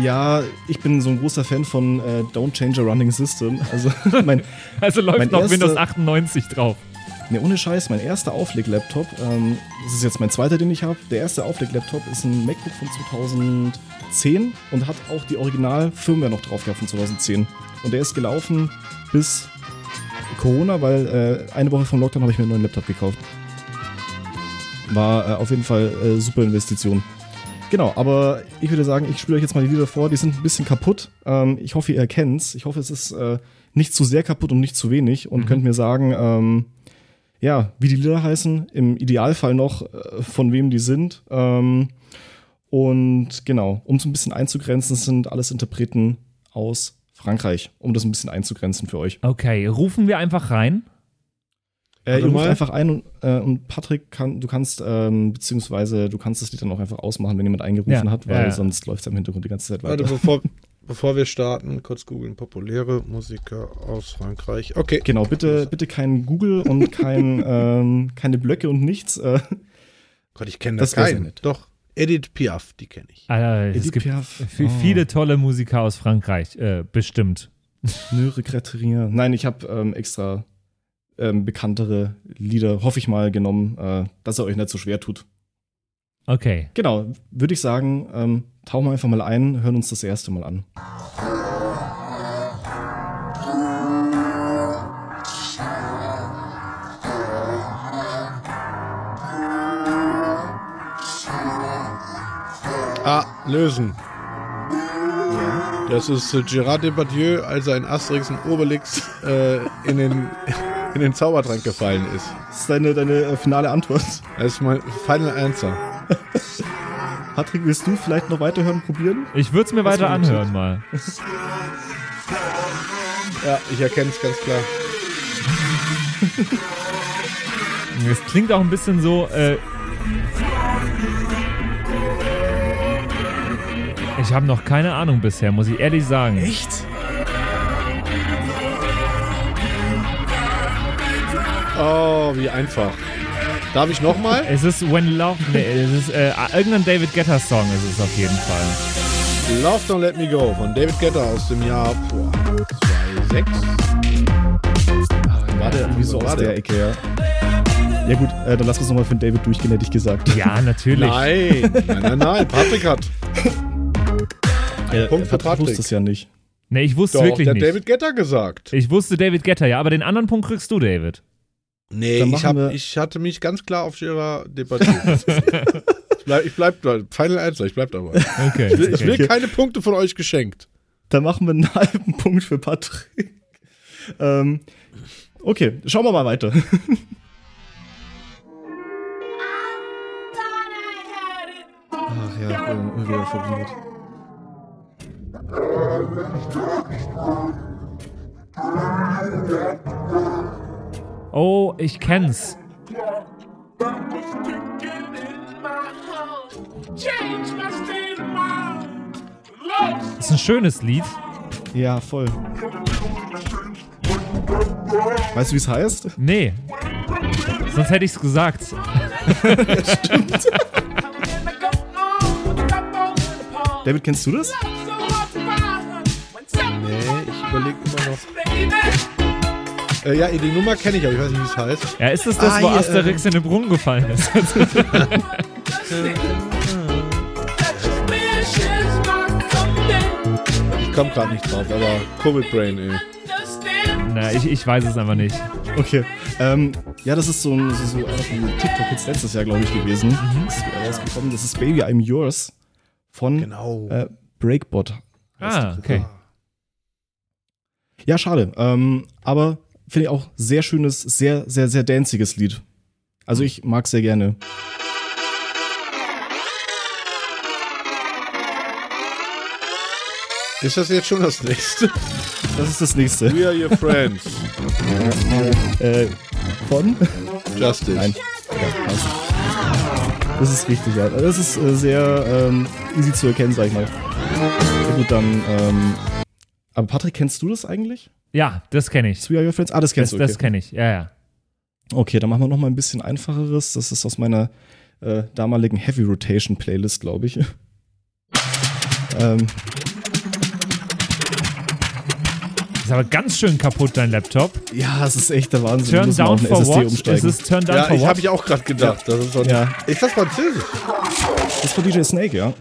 Ja, ich bin so ein großer Fan von äh, Don't Change a Running System. Also mein, Also läuft noch erster- Windows 98 drauf. Ne, ohne Scheiß, mein erster Aufleg-Laptop, ähm, das ist jetzt mein zweiter, den ich habe. Der erste Aufleg-Laptop ist ein MacBook von 2010 und hat auch die Original-Firmware noch drauf gehabt von 2010. Und der ist gelaufen bis Corona, weil äh, eine Woche vom Lockdown habe ich mir einen neuen Laptop gekauft. War äh, auf jeden Fall äh, super Investition. Genau, aber ich würde sagen, ich spiele euch jetzt mal die Lieder vor. Die sind ein bisschen kaputt. Ähm, ich hoffe, ihr erkennt's. Ich hoffe, es ist äh, nicht zu sehr kaputt und nicht zu wenig und könnt mir sagen, ähm, ja, wie die Lieder heißen, im Idealfall noch, äh, von wem die sind. Ähm, und genau, um es ein bisschen einzugrenzen, sind alles Interpreten aus Frankreich, um das ein bisschen einzugrenzen für euch. Okay, rufen wir einfach rein. Äh, Warte ihr ruft mal. einfach ein und, äh, und Patrick kann, du kannst, ähm, beziehungsweise du kannst das Lied dann auch einfach ausmachen, wenn jemand eingerufen Ja, hat, weil ja, ja. sonst läuft es im Hintergrund die ganze Zeit Warte, weiter. bevor, bevor wir starten, kurz googeln. Populäre Musiker aus Frankreich. Okay. Genau, bitte, bitte kein Google und kein, ähm, keine Blöcke und nichts. Äh, Gott, ich kenne Das das, wär sehr keinen. nett. Doch, Edith Piaf, die kenne ich. Ah, es Edith gibt Piaf. Oh. viele tolle Musiker aus Frankreich, äh, bestimmt. Ne regrette rien. Nein, ich habe ähm, extra ähm, bekanntere Lieder, hoffe ich mal, genommen, äh, dass er euch nicht so schwer tut. Okay. Genau, würde ich sagen, ähm, tauchen wir einfach mal ein, hören uns das erste Mal an. Lösen. Das ist äh, Gérard Depardieu, als er in Asterix und Obelix äh, in, den, in den Zaubertrank gefallen ist. Das ist deine, deine äh, finale Antwort. Das ist mein Final Answer. Patrick, willst du vielleicht noch weiterhören, probieren? Ich würde es mir weiter anhören mal. Ja, ich erkenne es ganz klar. Es klingt auch ein bisschen so. Äh, ich habe noch keine Ahnung bisher, muss ich ehrlich sagen. Echt? Oh, wie einfach. Darf ich nochmal? Es ist When Love. Nee, es ist äh, irgendein David Guetta Song ist es auf jeden Fall. Love Don't Let Me Go von David Guetta aus dem Jahr boah, 2006. War der irgendwie so War aus der der? Ecke, ja. Ja gut, äh, dann lass uns nochmal für den David durchgehen, hätte ich gesagt. Ja, natürlich. Nein, nein, nein, nein. Patrick hat. Äh, Punkt für Patrick wusste es ja nicht. Nee, ich wusste Doch, wirklich der nicht. David Guetta gesagt. Ich wusste David Guetta, ja, aber den anderen Punkt kriegst du, David. Nee, ich, hab, ich hatte mich ganz klar auf Gérard Depardieu. ich bleib, ich bleib da. Final Answer, ich bleib dabei. Okay. Ich will, ich will okay. keine Punkte von euch geschenkt. Dann machen wir einen halben Punkt für Patrick. ähm, okay, schauen wir mal weiter. Ach ja, ich bin immer wieder verwundert. Oh, ich kenn's. Das ist ein schönes Lied. Ja, voll. Weißt du, wie es heißt? Nee. Sonst hätte ich's gesagt. David, kennst du das? Äh, ja, die Nummer kenne ich, aber ich weiß nicht, wie es heißt. Ja, ist es das, Ah, wo hier, Asterix in den Brunnen gefallen ist? Ich komme gerade nicht drauf, aber Covid Brain, ey. Na, ich, ich weiß es einfach nicht. Okay. Ähm, ja, das ist so ein, so, so TikTok jetzt letztes Jahr, glaube ich, gewesen. Das ist rausgekommen. Das ist Baby I'm Yours von Genau. äh, Breakbot. Ah, okay. Ja, schade. Ähm, aber finde ich auch sehr schönes, sehr, sehr, sehr danziges Lied. Also ich mag sehr gerne. Ist das jetzt schon das nächste? Das ist das nächste. We are your friends. Äh, von? Justice. Nein. Das ist richtig, ja. Das ist äh, sehr ähm, easy zu erkennen, sag ich mal. Ja, gut, dann. Ähm, aber Patrick, kennst du das eigentlich? Ja, das kenne ich. We Are Your Friends? Ah, das Das, kennst du. Okay. das kenne ich. Ja, ja. okay, dann machen wir noch mal ein bisschen einfacheres. Das ist aus meiner äh, damaligen Heavy Rotation Playlist, glaube ich. ähm, ist aber ganz schön kaputt, dein Laptop. Ja, es ist echt der Wahnsinn. Turn down for SSD what? umsteigen. Ist es turn down Ja, for ich what? habe ich auch gerade gedacht. Das ist, Ja. ist das Französisch? Das ist von DJ Snake, ja.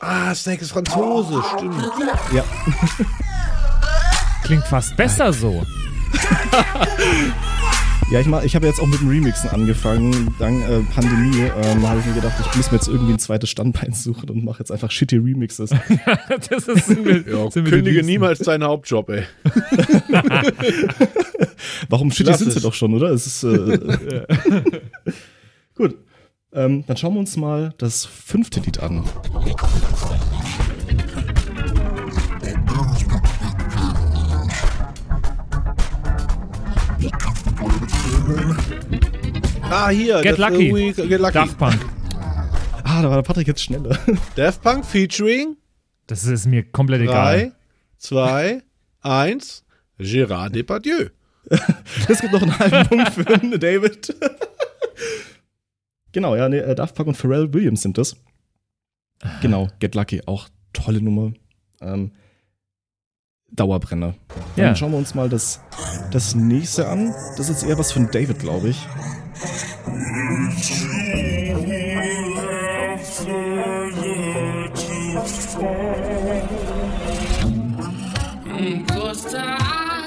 Ah, Snake ist Franzose, stimmt. Ja. Klingt fast besser so. Ja, ich, mach- ich habe jetzt auch mit dem Remixen angefangen. Dank äh, Pandemie ähm, habe ich mir gedacht, ich muss mir jetzt irgendwie ein zweites Standbein suchen und mache jetzt einfach shitty Remixes. das ist, sind wir, Ja, sind kündige niemals deinen Hauptjob, ey. Warum shitty Lass sind sie doch schon, oder? Es ist, äh, Gut. Ähm, dann schauen wir uns mal das fünfte Lied an. Ah, hier. Get Lucky. we- Get Lucky. Daft Punk. Ah, da war der Patrick jetzt schneller. Daft Punk featuring Das ist mir komplett egal. 3, 2, 1. Gérard Depardieu. Es gibt noch einen halben Punkt für David. genau, ja, nee, äh, Daft Punk und Pharrell Williams sind das. Genau, Get Lucky, auch tolle Nummer. Ähm, Dauerbrenner. Dann Ja. schauen wir uns mal das, das nächste an. Das ist eher was von David, glaube ich.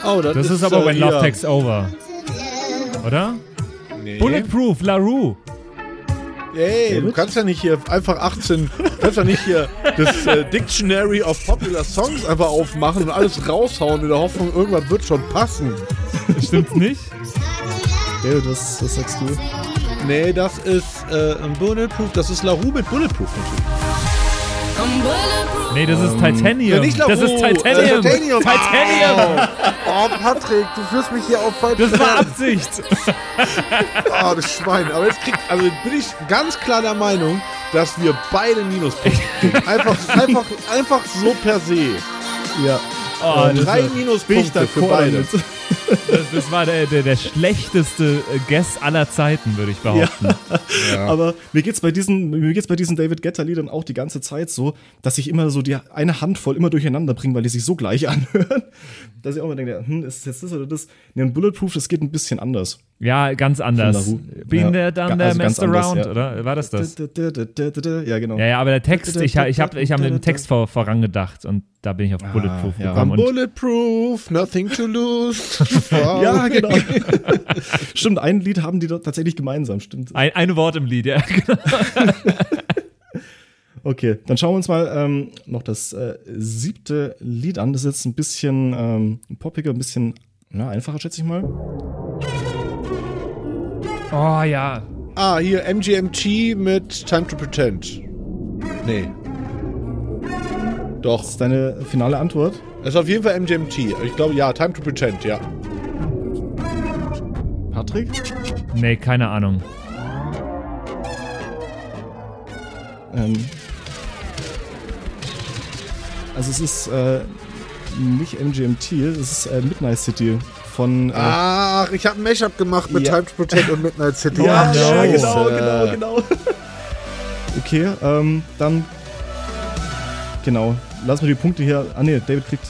Oh, Das ist aber äh, When Love. Takes Over. Oder? Nee. Bulletproof, La Rue. Ey, du kannst ja nicht hier einfach 18, du kannst ja nicht hier das äh, Dictionary of Popular Songs einfach aufmachen und alles raushauen in der Hoffnung, irgendwas wird schon passen. Stimmt's nicht? David, was, was sagst du? Nee, das ist äh, ein Bulletproof, das ist La Rue mit Bulletproof natürlich. Nee, das ist Titanium. Ja, nicht La das ist Rue, Titanium. äh, Titanium. Titanium. Oh, Patrick, du führst mich hier auf falsche Das war. Absicht. Oh, das Schwein. Aber jetzt kriegt, also jetzt bin ich ganz klar der Meinung, dass wir beide Minuspunkte kriegen. Einfach, einfach, einfach so per se. Ja, Oh, Drei Minuspunkte für beide. das, das war der, der, der schlechteste äh, Guess aller Zeiten, würde ich behaupten. Aber mir geht's bei diesen, mir geht's bei diesen David Guetta Liedern auch die ganze Zeit so, dass ich immer so die eine Handvoll immer durcheinander bringe, weil die sich so gleich anhören, dass ich auch immer denke, hm, ist es jetzt das oder das? Nee, ein Bulletproof, das geht ein bisschen anders. Ja, ganz anders. Been Ja. there, done Ga- there, also messed anders, around, ja. oder? War das das? Ja, genau. Ja, ja, aber der Text, ich, ich habe ich hab dem Text vor, vorangedacht und da bin ich auf Bulletproof ja. gekommen. Und Bulletproof, nothing to lose. Ja, genau. stimmt, ein Lied haben die dort tatsächlich gemeinsam, stimmt. ein, ein Wort im Lied, ja. genau. Okay, dann schauen wir uns mal ähm, noch das äh, siebte Lied an. Das ist jetzt ein bisschen ähm, poppiger, ein bisschen na, einfacher, schätze ich mal. Oh ja. Ah, hier MGMT mit Time to Pretend. Nee. Doch. Das ist deine finale Antwort. Das ist auf jeden Fall MGMT. Ich glaube, ja, Time to Pretend, ja. Patrick? Nee, keine Ahnung. Ähm, also es ist äh, nicht MGMT, es ist äh, Midnight City von äh, Ach, ich habe ein Mashup gemacht mit Ja. Time to Pretend und Midnight City. Ja, Ach, ja, Scheiße. genau, genau, genau. Okay, ähm, dann genau. Lassen wir die Punkte hier. Ah ne, David kriegt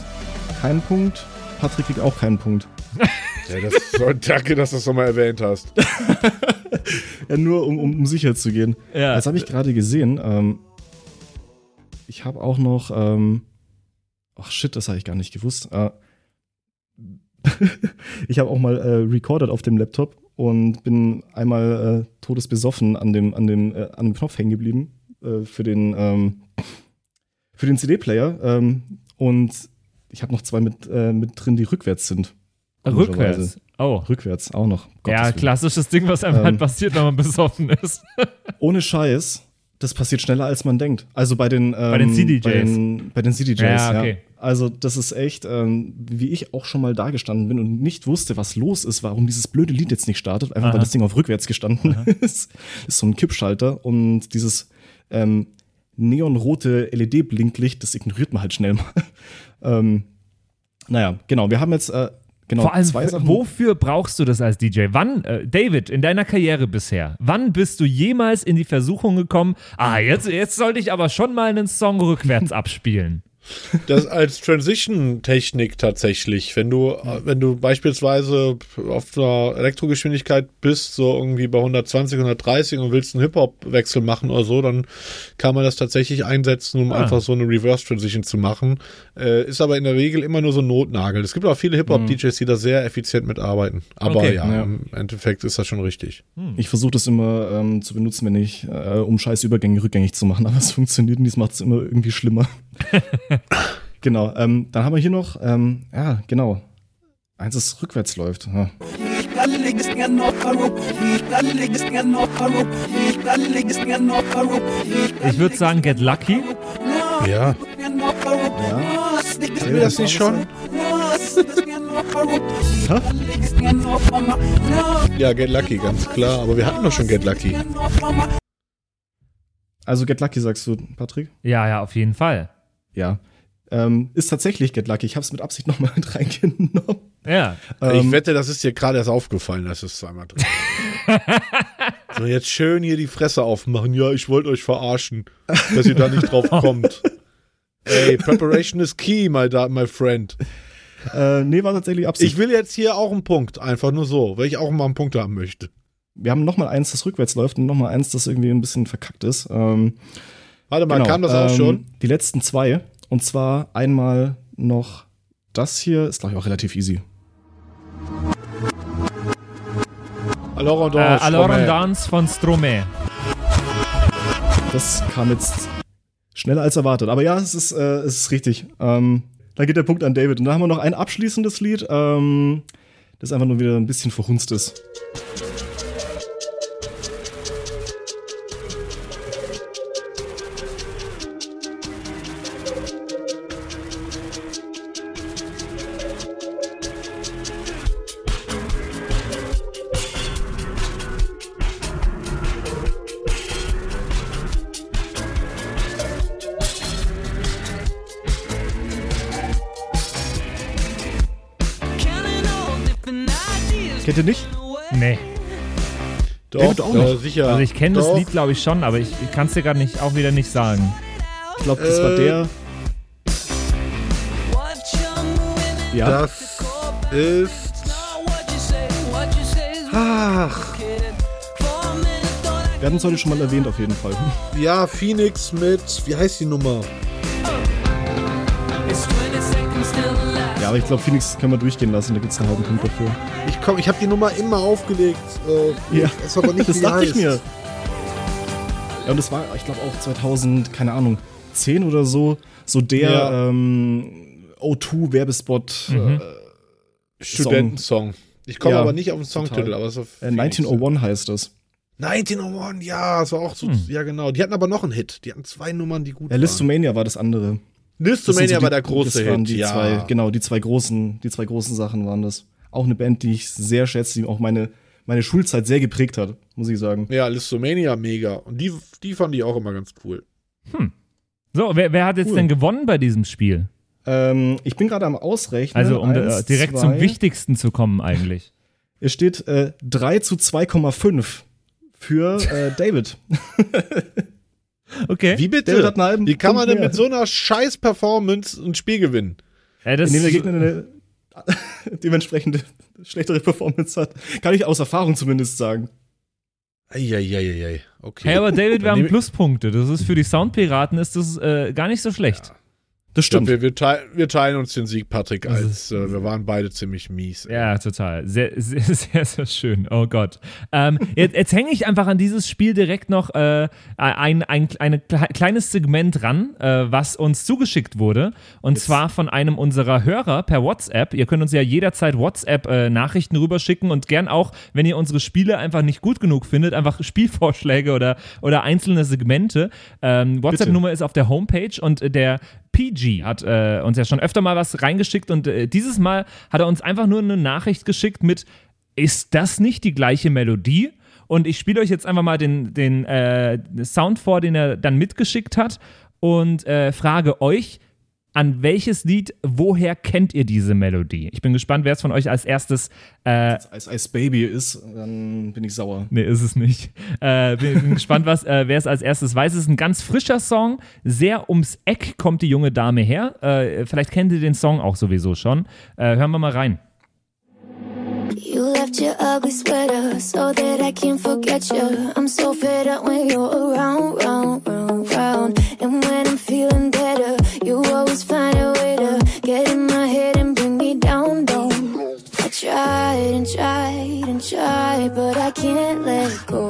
keinen Punkt. Patrick kriegt auch keinen Punkt. Ja, das soll, danke, dass du das nochmal erwähnt hast. Ja, nur um, um, um sicher zu gehen. Ja. Das habe ich gerade gesehen. Ähm, ich habe auch noch. Ähm, ach shit, das habe ich gar nicht gewusst. Äh, ich habe auch mal äh, recorded auf dem Laptop und bin einmal äh, todesbesoffen an dem, an dem, äh, an dem Knopf hängen geblieben äh, für den, ähm, für den CD-Player. Ähm, und ich habe noch zwei mit, äh, mit drin, die rückwärts sind. Rückwärts. Oh. Rückwärts auch noch. Gottes Ja, klassisches Ding, was einem Ähm. halt passiert, wenn man besoffen ist. Ohne Scheiß, das passiert schneller als man denkt. Also bei den ähm, den CDJs. Bei den, bei den CDJs, Ja, ja. Also das ist echt, ähm, wie ich auch schon mal da gestanden bin und nicht wusste, was los ist, warum dieses blöde Lied jetzt nicht startet, einfach Aha. weil das Ding auf rückwärts gestanden ist. ist so ein Kippschalter und dieses ähm, neonrote LED-Blinklicht, das ignoriert man halt schnell mal. ähm, naja, genau, wir haben jetzt äh, genau Vor allem, wofür brauchst du das als DJ? Wann, äh, David, in deiner Karriere bisher, wann bist du jemals in die Versuchung gekommen, ah, jetzt, jetzt sollte ich aber schon mal einen Song rückwärts abspielen? Das als Transition-Technik tatsächlich. Wenn du, äh, wenn du beispielsweise auf einer Elektrogeschwindigkeit bist, so irgendwie bei 120, 130 und willst einen Hip-Hop-Wechsel machen oder so, dann kann man das tatsächlich einsetzen, um Ah. einfach so eine Reverse-Transition zu machen. Äh, ist aber in der Regel immer nur so ein Notnagel. Es gibt auch viele Hip-Hop-DJs, die da sehr effizient mitarbeiten. Aber Okay. ja, Ja. im Endeffekt ist das schon richtig. Ich versuche das immer ähm, zu benutzen, wenn ich, äh, um scheiß Übergänge rückgängig zu machen, aber es funktioniert und dies macht es immer irgendwie schlimmer. genau, ähm, dann haben wir hier noch, ähm, ja, genau, eins, das rückwärts läuft. Ja. Ich würde sagen, Get Lucky. Ja. Sehen wir das nicht schon? Ja, Get Lucky, ganz klar. Aber wir hatten doch schon Get Lucky. Also Get Lucky, sagst du, Patrick? Ja, ja, auf jeden Fall. Ja. Ähm, ist tatsächlich Get Lucky. Ich habe es mit Absicht nochmal mit reingenommen. Ja. ich Ähm, wette, das ist dir gerade erst aufgefallen, dass es zweimal drin ist. So, jetzt schön hier die Fresse aufmachen. Ja, ich wollte euch verarschen, dass ihr da nicht drauf kommt. Ey, Preparation is key, my, my friend. äh, nee, war tatsächlich Absicht. Ich will jetzt hier auch einen Punkt, einfach nur so, weil ich auch mal einen Punkt haben möchte. Wir haben nochmal eins, das rückwärts läuft und nochmal eins, das irgendwie ein bisschen verkackt ist. Ähm, Warte mal, genau, kam das auch ähm, schon? Die letzten zwei. Und zwar einmal noch das hier, ist glaube ich auch relativ easy. Alors und Äh, Dance, Alors Stromae. und Dance von Stromae. Das kam jetzt schneller als erwartet. Aber ja, es ist, äh, es ist richtig. Ähm, da geht der Punkt an David. Und dann haben wir noch ein abschließendes Lied, ähm, das einfach nur wieder ein bisschen verhunzt ist. Ihr nicht? Nee. Doch, ja, nicht. sicher. Also ich kenne das Doch. Lied, glaube ich, schon, aber ich, ich kann es dir gerade nicht, auch wieder nicht sagen. Ich glaube, das war Äh, der. Ja, Das ist. Ach, wir hatten es heute schon mal erwähnt, auf jeden Fall. ja, Phoenix mit. Wie heißt die Nummer? Aber ich glaube, Phoenix können wir durchgehen lassen, da gibt es einen halben Punkt dafür. Ich komm, ich habe die Nummer immer aufgelegt. Äh, Ja, ich weiß aber nicht, das dachte ich mir. Ja, und das war, ich glaube, auch 2000, keine Ahnung, 10 oder so, so der Ja. ähm, O2-Werbespot. Mhm. Äh, Studentensong. Ich komme Ja, aber nicht auf den Songtitel, aber es ist auf äh, Phoenix. 1901 heißt das. 1901, ja, es war auch so, ja genau. Die hatten aber noch einen Hit. Die hatten zwei Nummern, die gut Ja, waren. Listomania war das andere. Listomania so war die- der große das waren Hit, die ja. Zwei, genau, die zwei großen, die zwei großen Sachen waren das. Auch eine Band, die ich sehr schätze, die auch meine, meine Schulzeit sehr geprägt hat, muss ich sagen. Ja, Listomania mega. Und die, die fand ich auch immer ganz cool. So, wer, wer hat jetzt Cool. denn gewonnen bei diesem Spiel? Ähm, ich bin gerade am Ausrechnen. Also, um Eins, direkt zwei. zum Wichtigsten zu kommen, eigentlich. Es steht äh, 3 zu 2,5 für äh, David. Okay. Wie bitte? Wie kann man denn mehr. mit so einer scheiß Performance ein Spiel gewinnen? Das, Indem der Gegner eine dementsprechende schlechtere Performance hat. Kann ich aus Erfahrung zumindest sagen. Eieieiei. Okay. hey, aber David, wir haben Pluspunkte. Das ist für die Soundpiraten ist das äh, gar nicht so schlecht. Das Ich glaub, stimmt. wir, wir, teilen, wir teilen uns den Sieg, Patrick, als äh, wir waren beide ziemlich mies. ey. Ja, total. Sehr, sehr, sehr, sehr schön. Oh Gott. Ähm, jetzt jetzt hänge ich einfach an dieses Spiel direkt noch äh, ein, ein, ein kle- kleines Segment ran, äh, was uns zugeschickt wurde. Und zwar von einem unserer Hörer per WhatsApp. Ihr könnt uns ja jederzeit WhatsApp-Nachrichten rüberschicken und gern auch, wenn ihr unsere Spiele einfach nicht gut genug findet, einfach Spielvorschläge oder, oder einzelne Segmente. Ähm, WhatsApp-Nummer ist auf der Homepage und äh, der PG hat äh, uns ja schon öfter mal was reingeschickt und äh, dieses Mal hat er uns einfach nur eine Nachricht geschickt mit, ist das nicht die gleiche Melodie? Und ich spiele euch jetzt einfach mal den, den äh, Sound vor, den er dann mitgeschickt hat und äh, frage euch, an welches Lied, woher kennt ihr diese Melodie? Ich bin gespannt, wer es von euch als erstes äh, Als Ice Baby ist, dann bin ich sauer. Nee, ist es nicht. Äh, bin, bin gespannt, was, äh, wer es als erstes weiß. Es ist ein ganz frischer Song. Sehr ums Eck kommt die junge Dame her. Äh, vielleicht kennt ihr den Song auch sowieso schon. Äh, hören wir mal rein. You left your ugly sweater so that I can't forget you. I'm so fed up when you're around, round, round, round. And when always find a way to get in my head and bring me down, down. I tried and tried and tried, but I can't let go.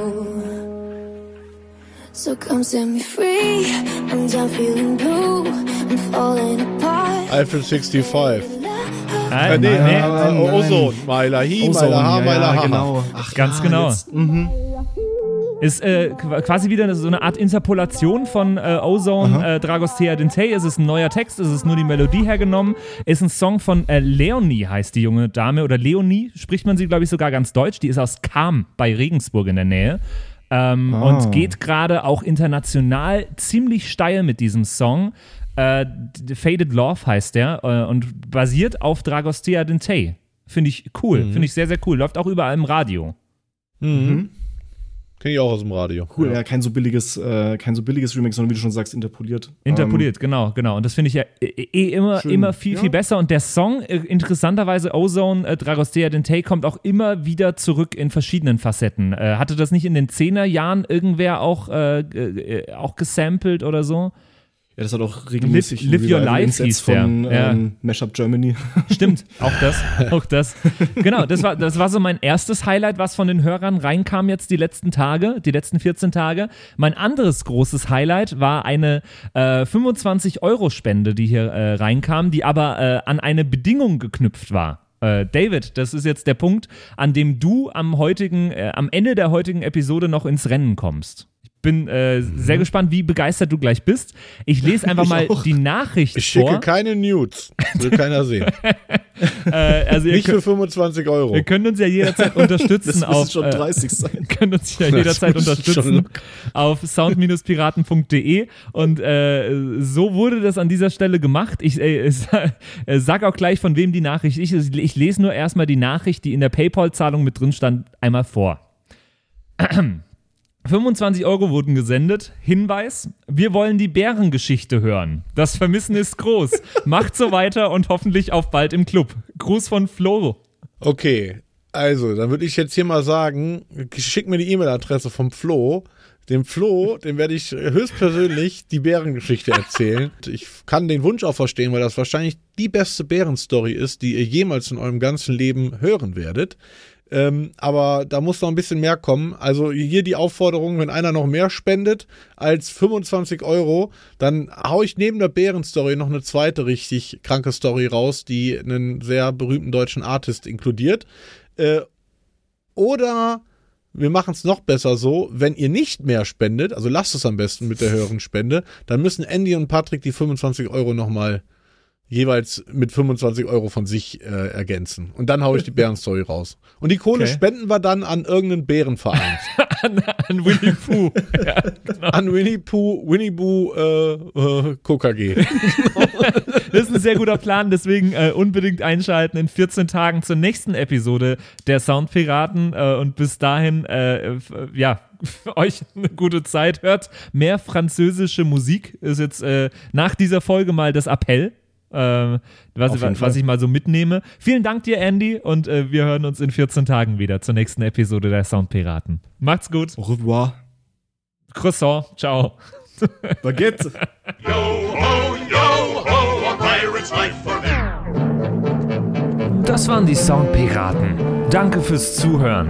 So come set me free. I'm done feeling blue. I'm falling apart. Eiffel 65. Äh, Äh, nee, nein, nein. Ozone. Meiler Hi, Meiler Ha, ja, Meiler ja, Ha. genau. Ach, Ganz ja, genau. Jetzt, mhm. Ist äh, qu- quasi wieder so eine Art Interpolation von äh, Ozone, äh, Dragostea Dintei. Es ist ein neuer Text, es ist nur die Melodie hergenommen. Ist ein Song von äh, Leonie, heißt die junge Dame. Oder Leonie spricht man sie, glaube ich, sogar ganz deutsch. Die ist aus Kam bei Regensburg in der Nähe. Ähm, Ah. Und geht gerade auch international ziemlich steil mit diesem Song. Äh, Faded Love heißt der äh, und basiert auf Dragostea Dintei. Finde ich cool, finde ich sehr, sehr cool. Läuft auch überall im Radio. Mhm. Kenn ich auch aus dem Radio. Cool, ja. kein so billiges, äh, kein so billiges Remix, sondern wie du schon sagst, interpoliert. Interpoliert, genau, genau. Und das finde ich ja eh eh immer, Schön. immer viel, Ja. viel besser. Und der Song, äh, interessanterweise, Ozone, äh, Dragostea Dintei, kommt auch immer wieder zurück in verschiedenen Facetten. Äh, hatte das nicht in den 10er Jahren irgendwer auch, äh, äh, auch gesampelt oder so? Ja, das hat auch regelmäßig Live- Live Your Life hieß von ja. ähm, Mashup Germany. Stimmt, auch das, auch das. Genau, das war, das war so mein erstes Highlight, was von den Hörern reinkam jetzt die letzten Tage, die letzten 14 Tage. Mein anderes großes Highlight war eine äh, 25-Euro-Spende, die hier äh, reinkam, die aber äh, an eine Bedingung geknüpft war. Äh, David, das ist jetzt der Punkt, an dem du am heutigen, äh, am Ende der heutigen Episode noch ins Rennen kommst. Ich bin äh, sehr gespannt, wie begeistert du gleich bist. Ich lese einfach Ich mal auch. die Nachricht Ich schicke vor. keine Nudes. Will keiner sehen. Äh, also Nicht könnt- für 25 Euro. Wir können uns ja jederzeit unterstützen Das auf. schon äh, 30 sein. können uns ja jederzeit unterstützen auf sound-piraten.de und äh, so wurde das an dieser Stelle gemacht. Ich äh, äh, sag auch gleich, von wem die Nachricht ist. Ich, ich lese nur erstmal die Nachricht, die in der PayPal-Zahlung mit drin stand, einmal vor. 25 Euro wurden gesendet. Hinweis: Wir wollen die Bärengeschichte hören. Das Vermissen ist groß. Macht so weiter und hoffentlich auf bald im Club. Gruß von Flo. Okay, also, dann würde ich jetzt hier mal sagen, schick mir die E-Mail-Adresse vom Flo. Dem Flo, dem werde ich höchstpersönlich die Bärengeschichte erzählen. Ich kann den Wunsch auch verstehen, weil das wahrscheinlich die beste Bärenstory ist, die ihr jemals in eurem ganzen Leben hören werdet. Ähm, aber da muss noch ein bisschen mehr kommen. Also hier die Aufforderung, wenn einer noch mehr spendet als 25 Euro, dann hau ich neben der Bärenstory noch eine zweite richtig kranke Story raus, die einen sehr berühmten deutschen Artist inkludiert. Äh, oder wir machen es noch besser so, wenn ihr nicht mehr spendet, also lasst es am besten mit der höheren Spende, dann müssen Andy und Patrick die 25 Euro nochmal jeweils mit 25 Euro von sich äh, ergänzen. Und dann haue ich die Bärenstory raus. Und die Kohle Okay. spenden wir dann an irgendeinen Bärenverein. An Winnie Pooh. an Winnie Pooh, Winnie Pooh, äh, äh, KKG. Das ist ein sehr guter Plan, deswegen äh, unbedingt einschalten in 14 Tagen zur nächsten Episode der Soundpiraten äh, und bis dahin, äh, f- ja, für euch eine gute Zeit. Hört mehr französische Musik, ist jetzt äh, nach dieser Folge mal das Appell. Äh, was, was ich mal so mitnehme. Vielen Dank dir, Andy, und äh, wir hören uns in 14 Tagen wieder zur nächsten Episode der Soundpiraten. Macht's gut. Au revoir. Croissant. Ciao. Baguette. Yo ho, yo ho, a pirate's life for me. Das waren die Soundpiraten. Danke fürs Zuhören.